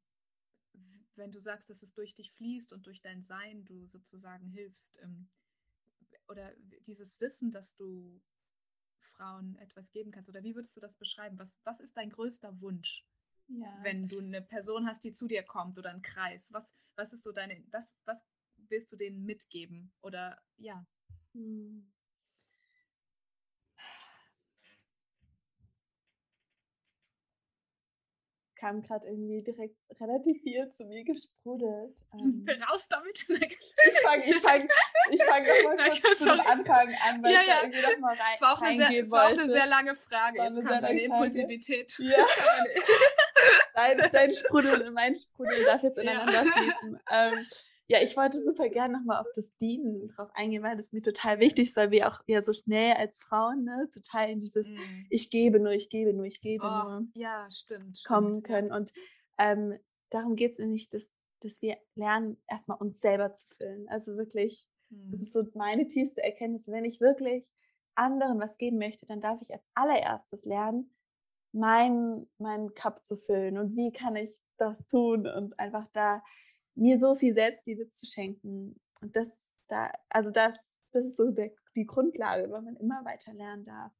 wenn du sagst, dass es durch dich fließt und durch dein Sein du sozusagen hilfst, ähm, oder dieses Wissen, dass du Frauen etwas geben kannst, oder wie würdest du das beschreiben? Was, was ist dein größter Wunsch, ja. wenn du eine Person hast, die zu dir kommt oder einen Kreis? Was, was ist so deine, was, was willst du denen mitgeben? Oder ja. Hm. kam gerade irgendwie direkt relativ viel zu mir gesprudelt. Ähm, Raus damit! ich fange ich fang, ich fang nochmal kurz zum Anfang an, weil ja, ich ja. da irgendwie nochmal rein, es war auch eine sehr, Es war auch eine sehr lange Frage. Jetzt kam meine Impulsivität. Ja. Dein, dein Sprudel und mein Sprudel darf jetzt ineinander ja. fließen. Ähm, ja, ich wollte super gerne nochmal auf das Dienen drauf eingehen, weil das mir total wichtig ist, weil wir auch ja so schnell als Frauen, ne, total in dieses mm. Ich gebe nur, ich gebe nur, ich gebe oh, nur ja, stimmt, kommen stimmt, können. Und ähm, darum geht es nämlich, dass, dass wir lernen, erstmal uns selber zu füllen. Also wirklich, mm. das ist so meine tiefste Erkenntnis. Wenn ich wirklich anderen was geben möchte, dann darf ich als allererstes lernen, meinen mein Cup zu füllen. Und wie kann ich das tun? Und einfach da mir so viel Selbstliebe zu schenken. Und das da, also das, das ist so der, die Grundlage, weil man immer weiter lernen darf.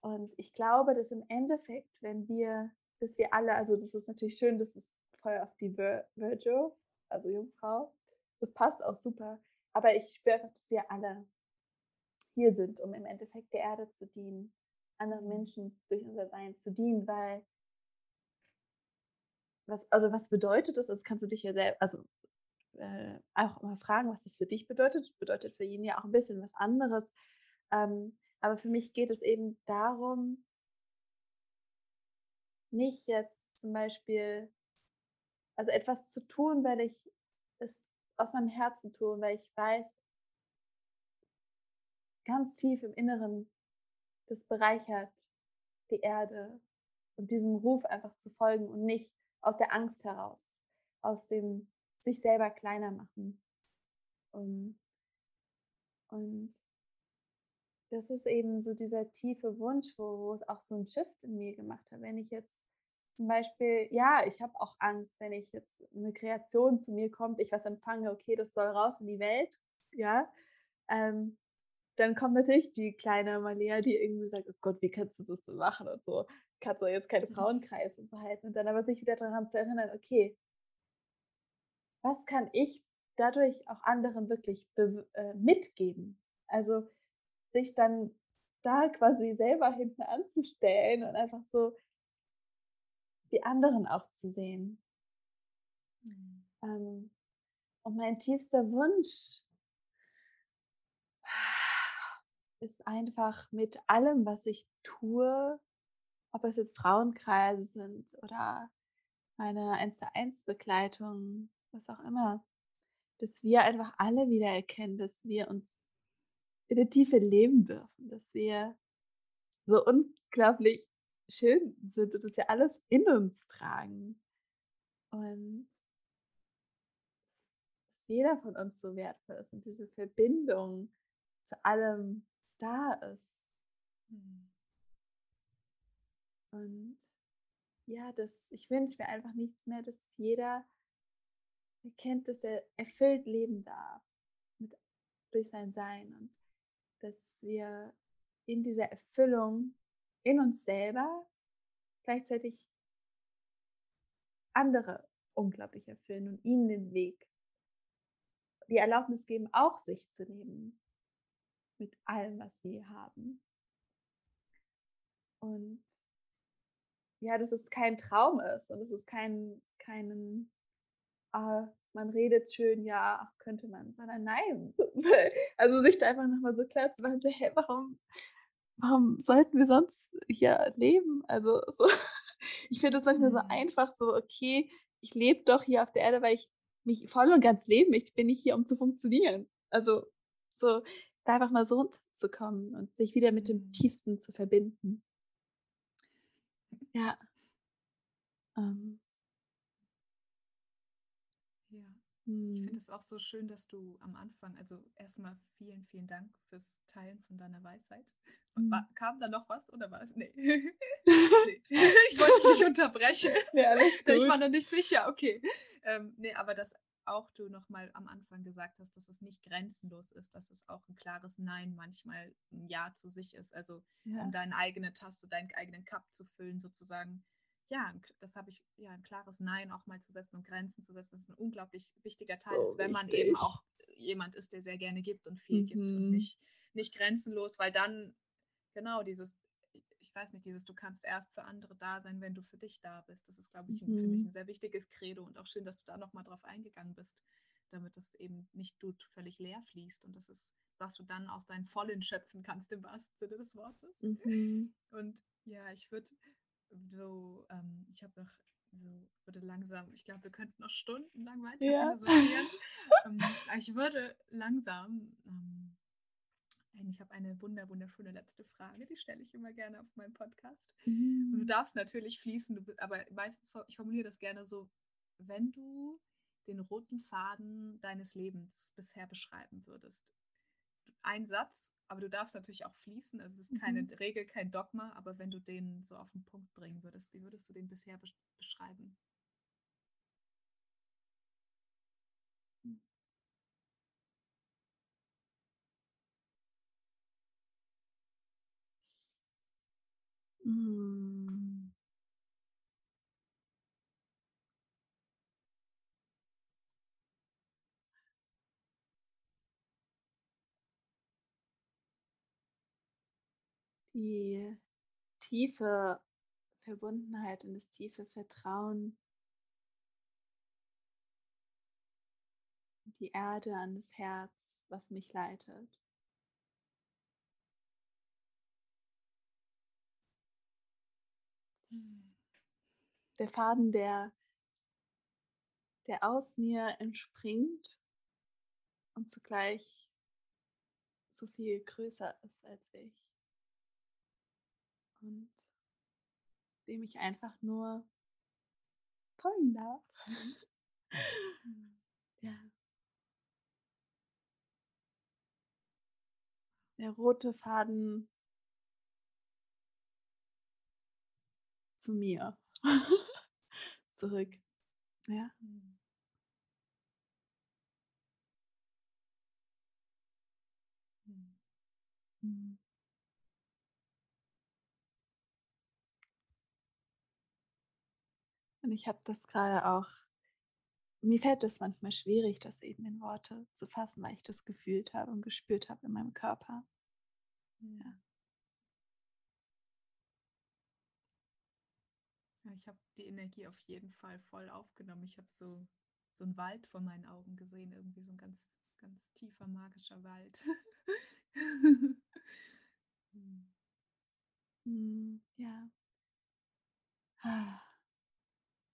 Und ich glaube, dass im Endeffekt, wenn wir, dass wir alle, also das ist natürlich schön, das ist voll auf die Vir Virgil, also Jungfrau, das passt auch super. Aber ich spüre dass wir alle hier sind, um im Endeffekt der Erde zu dienen, anderen Menschen durch unser Sein zu dienen, weil was, also was bedeutet das? Das kannst du dich ja selbst, also äh, auch mal fragen, was das für dich bedeutet. Das bedeutet für ihn ja auch ein bisschen was anderes. Ähm, aber für mich geht es eben darum, nicht jetzt zum Beispiel, also etwas zu tun, weil ich es aus meinem Herzen tue, weil ich weiß, ganz tief im Inneren, das bereichert die Erde und diesem Ruf einfach zu folgen und nicht aus der Angst heraus, aus dem sich selber kleiner machen. Und, und das ist eben so dieser tiefe Wunsch, wo, wo es auch so ein Shift in mir gemacht hat. Wenn ich jetzt zum Beispiel, ja, ich habe auch Angst, wenn ich jetzt eine Kreation zu mir kommt, ich was empfange, okay, das soll raus in die Welt, ja, ähm, dann kommt natürlich die kleine Malia, die irgendwie sagt, oh Gott, wie kannst du das so machen und so hat so jetzt keine Frauenkreis und so halten und dann aber sich wieder daran zu erinnern, okay, was kann ich dadurch auch anderen wirklich äh, mitgeben? Also sich dann da quasi selber hinten anzustellen und einfach so die anderen auch zu sehen. Mhm. Ähm, und mein tiefster Wunsch ist einfach mit allem, was ich tue, ob es jetzt Frauenkreise sind oder meine 1 zu 1 Begleitung, was auch immer, dass wir einfach alle wieder erkennen, dass wir uns in der Tiefe leben dürfen, dass wir so unglaublich schön sind und dass wir alles in uns tragen. Und dass jeder von uns so wertvoll ist und diese Verbindung zu allem da ist. Hm. Und ja, das, ich wünsche mir einfach nichts mehr, dass jeder erkennt, dass er erfüllt leben darf mit, durch sein Sein und dass wir in dieser Erfüllung in uns selber gleichzeitig andere unglaublich erfüllen und ihnen den Weg, die Erlaubnis geben, auch sich zu nehmen mit allem, was sie haben. Und ja, dass es kein Traum ist und es ist kein, keinen, äh, man redet schön, ja, könnte man, sondern nein. also sich da einfach nochmal so klar zu machen, hey, warum, warum sollten wir sonst hier leben? Also so, ich finde es manchmal so mhm. einfach, so, okay, ich lebe doch hier auf der Erde, weil ich mich voll und ganz leben möchte. Ich bin nicht hier, um zu funktionieren. Also so da einfach mal so runterzukommen und sich wieder mit dem mhm. Tiefsten zu verbinden. Ja. Ähm. Ja. Ich finde hm. es auch so schön, dass du am Anfang, also erstmal vielen, vielen Dank fürs Teilen von deiner Weisheit. War, kam da noch was oder was? Nee. nee. Ich wollte dich nicht unterbrechen. Ja, ich war noch nicht sicher, okay. Ähm, nee, aber das auch du nochmal am Anfang gesagt hast, dass es nicht grenzenlos ist, dass es auch ein klares Nein manchmal ein Ja zu sich ist. Also ja. um deine eigene Tasse, deinen eigenen Cup zu füllen, sozusagen. Ja, das habe ich, ja, ein klares Nein auch mal zu setzen und Grenzen zu setzen, das ist ein unglaublich wichtiger Teil, so ist, wenn man eben auch jemand ist, der sehr gerne gibt und viel mhm. gibt und mhm. nicht, nicht grenzenlos, weil dann, genau, dieses ich weiß nicht, dieses, du kannst erst für andere da sein, wenn du für dich da bist. Das ist, glaube ich, mhm. für mich ein sehr wichtiges Credo und auch schön, dass du da nochmal drauf eingegangen bist, damit es eben nicht du völlig leer fließt und das ist, dass du dann aus deinen Vollen schöpfen kannst, im wahrsten Sinne des Wortes. Mhm. Und ja, ich würde so, ähm, ich habe noch so, würde langsam, ich glaube, wir könnten noch stundenlang weiter ja. ähm, ich würde langsam ähm, ich habe eine wunder, wunderschöne letzte Frage, die stelle ich immer gerne auf meinem Podcast. Mhm. Und du darfst natürlich fließen, aber meistens, ich formuliere das gerne so, wenn du den roten Faden deines Lebens bisher beschreiben würdest. Ein Satz, aber du darfst natürlich auch fließen, also es ist keine mhm. Regel, kein Dogma, aber wenn du den so auf den Punkt bringen würdest, wie würdest du den bisher beschreiben? Hm. Die tiefe Verbundenheit und das tiefe Vertrauen, die Erde an das Herz, was mich leitet. Der Faden, der, der aus mir entspringt und zugleich so viel größer ist als ich. Und dem ich einfach nur folgen darf. ja. Der rote Faden zu mir zurück. Ja. Mhm. Mhm. Und ich habe das gerade auch, mir fällt es manchmal schwierig, das eben in Worte zu fassen, weil ich das gefühlt habe und gespürt habe in meinem Körper. Ja. Ja, ich habe die Energie auf jeden Fall voll aufgenommen. Ich habe so, so einen Wald vor meinen Augen gesehen, irgendwie so ein ganz, ganz tiefer, magischer Wald. hm. Ja.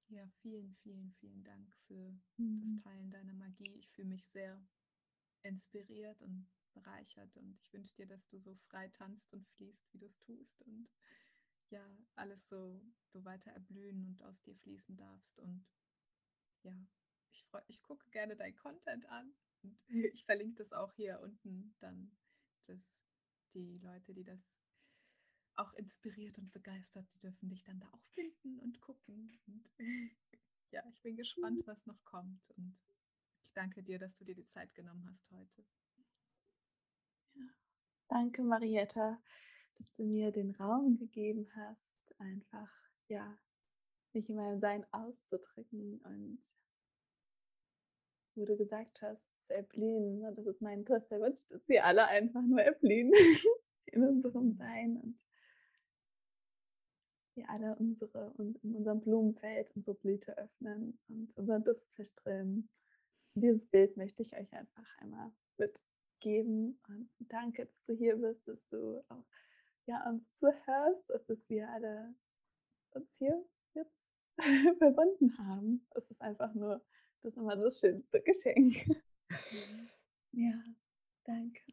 Ja, vielen, vielen, vielen Dank für mhm. das Teilen deiner Magie. Ich fühle mich sehr inspiriert und bereichert und ich wünsche dir, dass du so frei tanzt und fließt, wie du es tust und ja, alles so du weiter erblühen und aus dir fließen darfst. Und ja, ich, freu, ich gucke gerne dein Content an und ich verlinke das auch hier unten dann, dass die Leute, die das auch inspiriert und begeistert, die dürfen dich dann da auch finden und gucken. Und ja, ich bin gespannt, was noch kommt. Und ich danke dir, dass du dir die Zeit genommen hast heute. Danke, Marietta dass du mir den Raum gegeben hast, einfach, ja, mich in meinem Sein auszudrücken und wo du gesagt hast, zu erblühen. Und das ist mein größter Wunsch, dass wir alle einfach nur erblühen in unserem Sein und wir alle unsere und in unserem Blumenfeld unsere Blüte öffnen und unseren Duft verströmen. Dieses Bild möchte ich euch einfach einmal mitgeben. Und danke, dass du hier bist, dass du auch ja, uns zuhörst, dass wir alle uns hier jetzt verbunden haben. Es ist einfach nur, das ist immer das schönste Geschenk. Mhm. Ja, danke.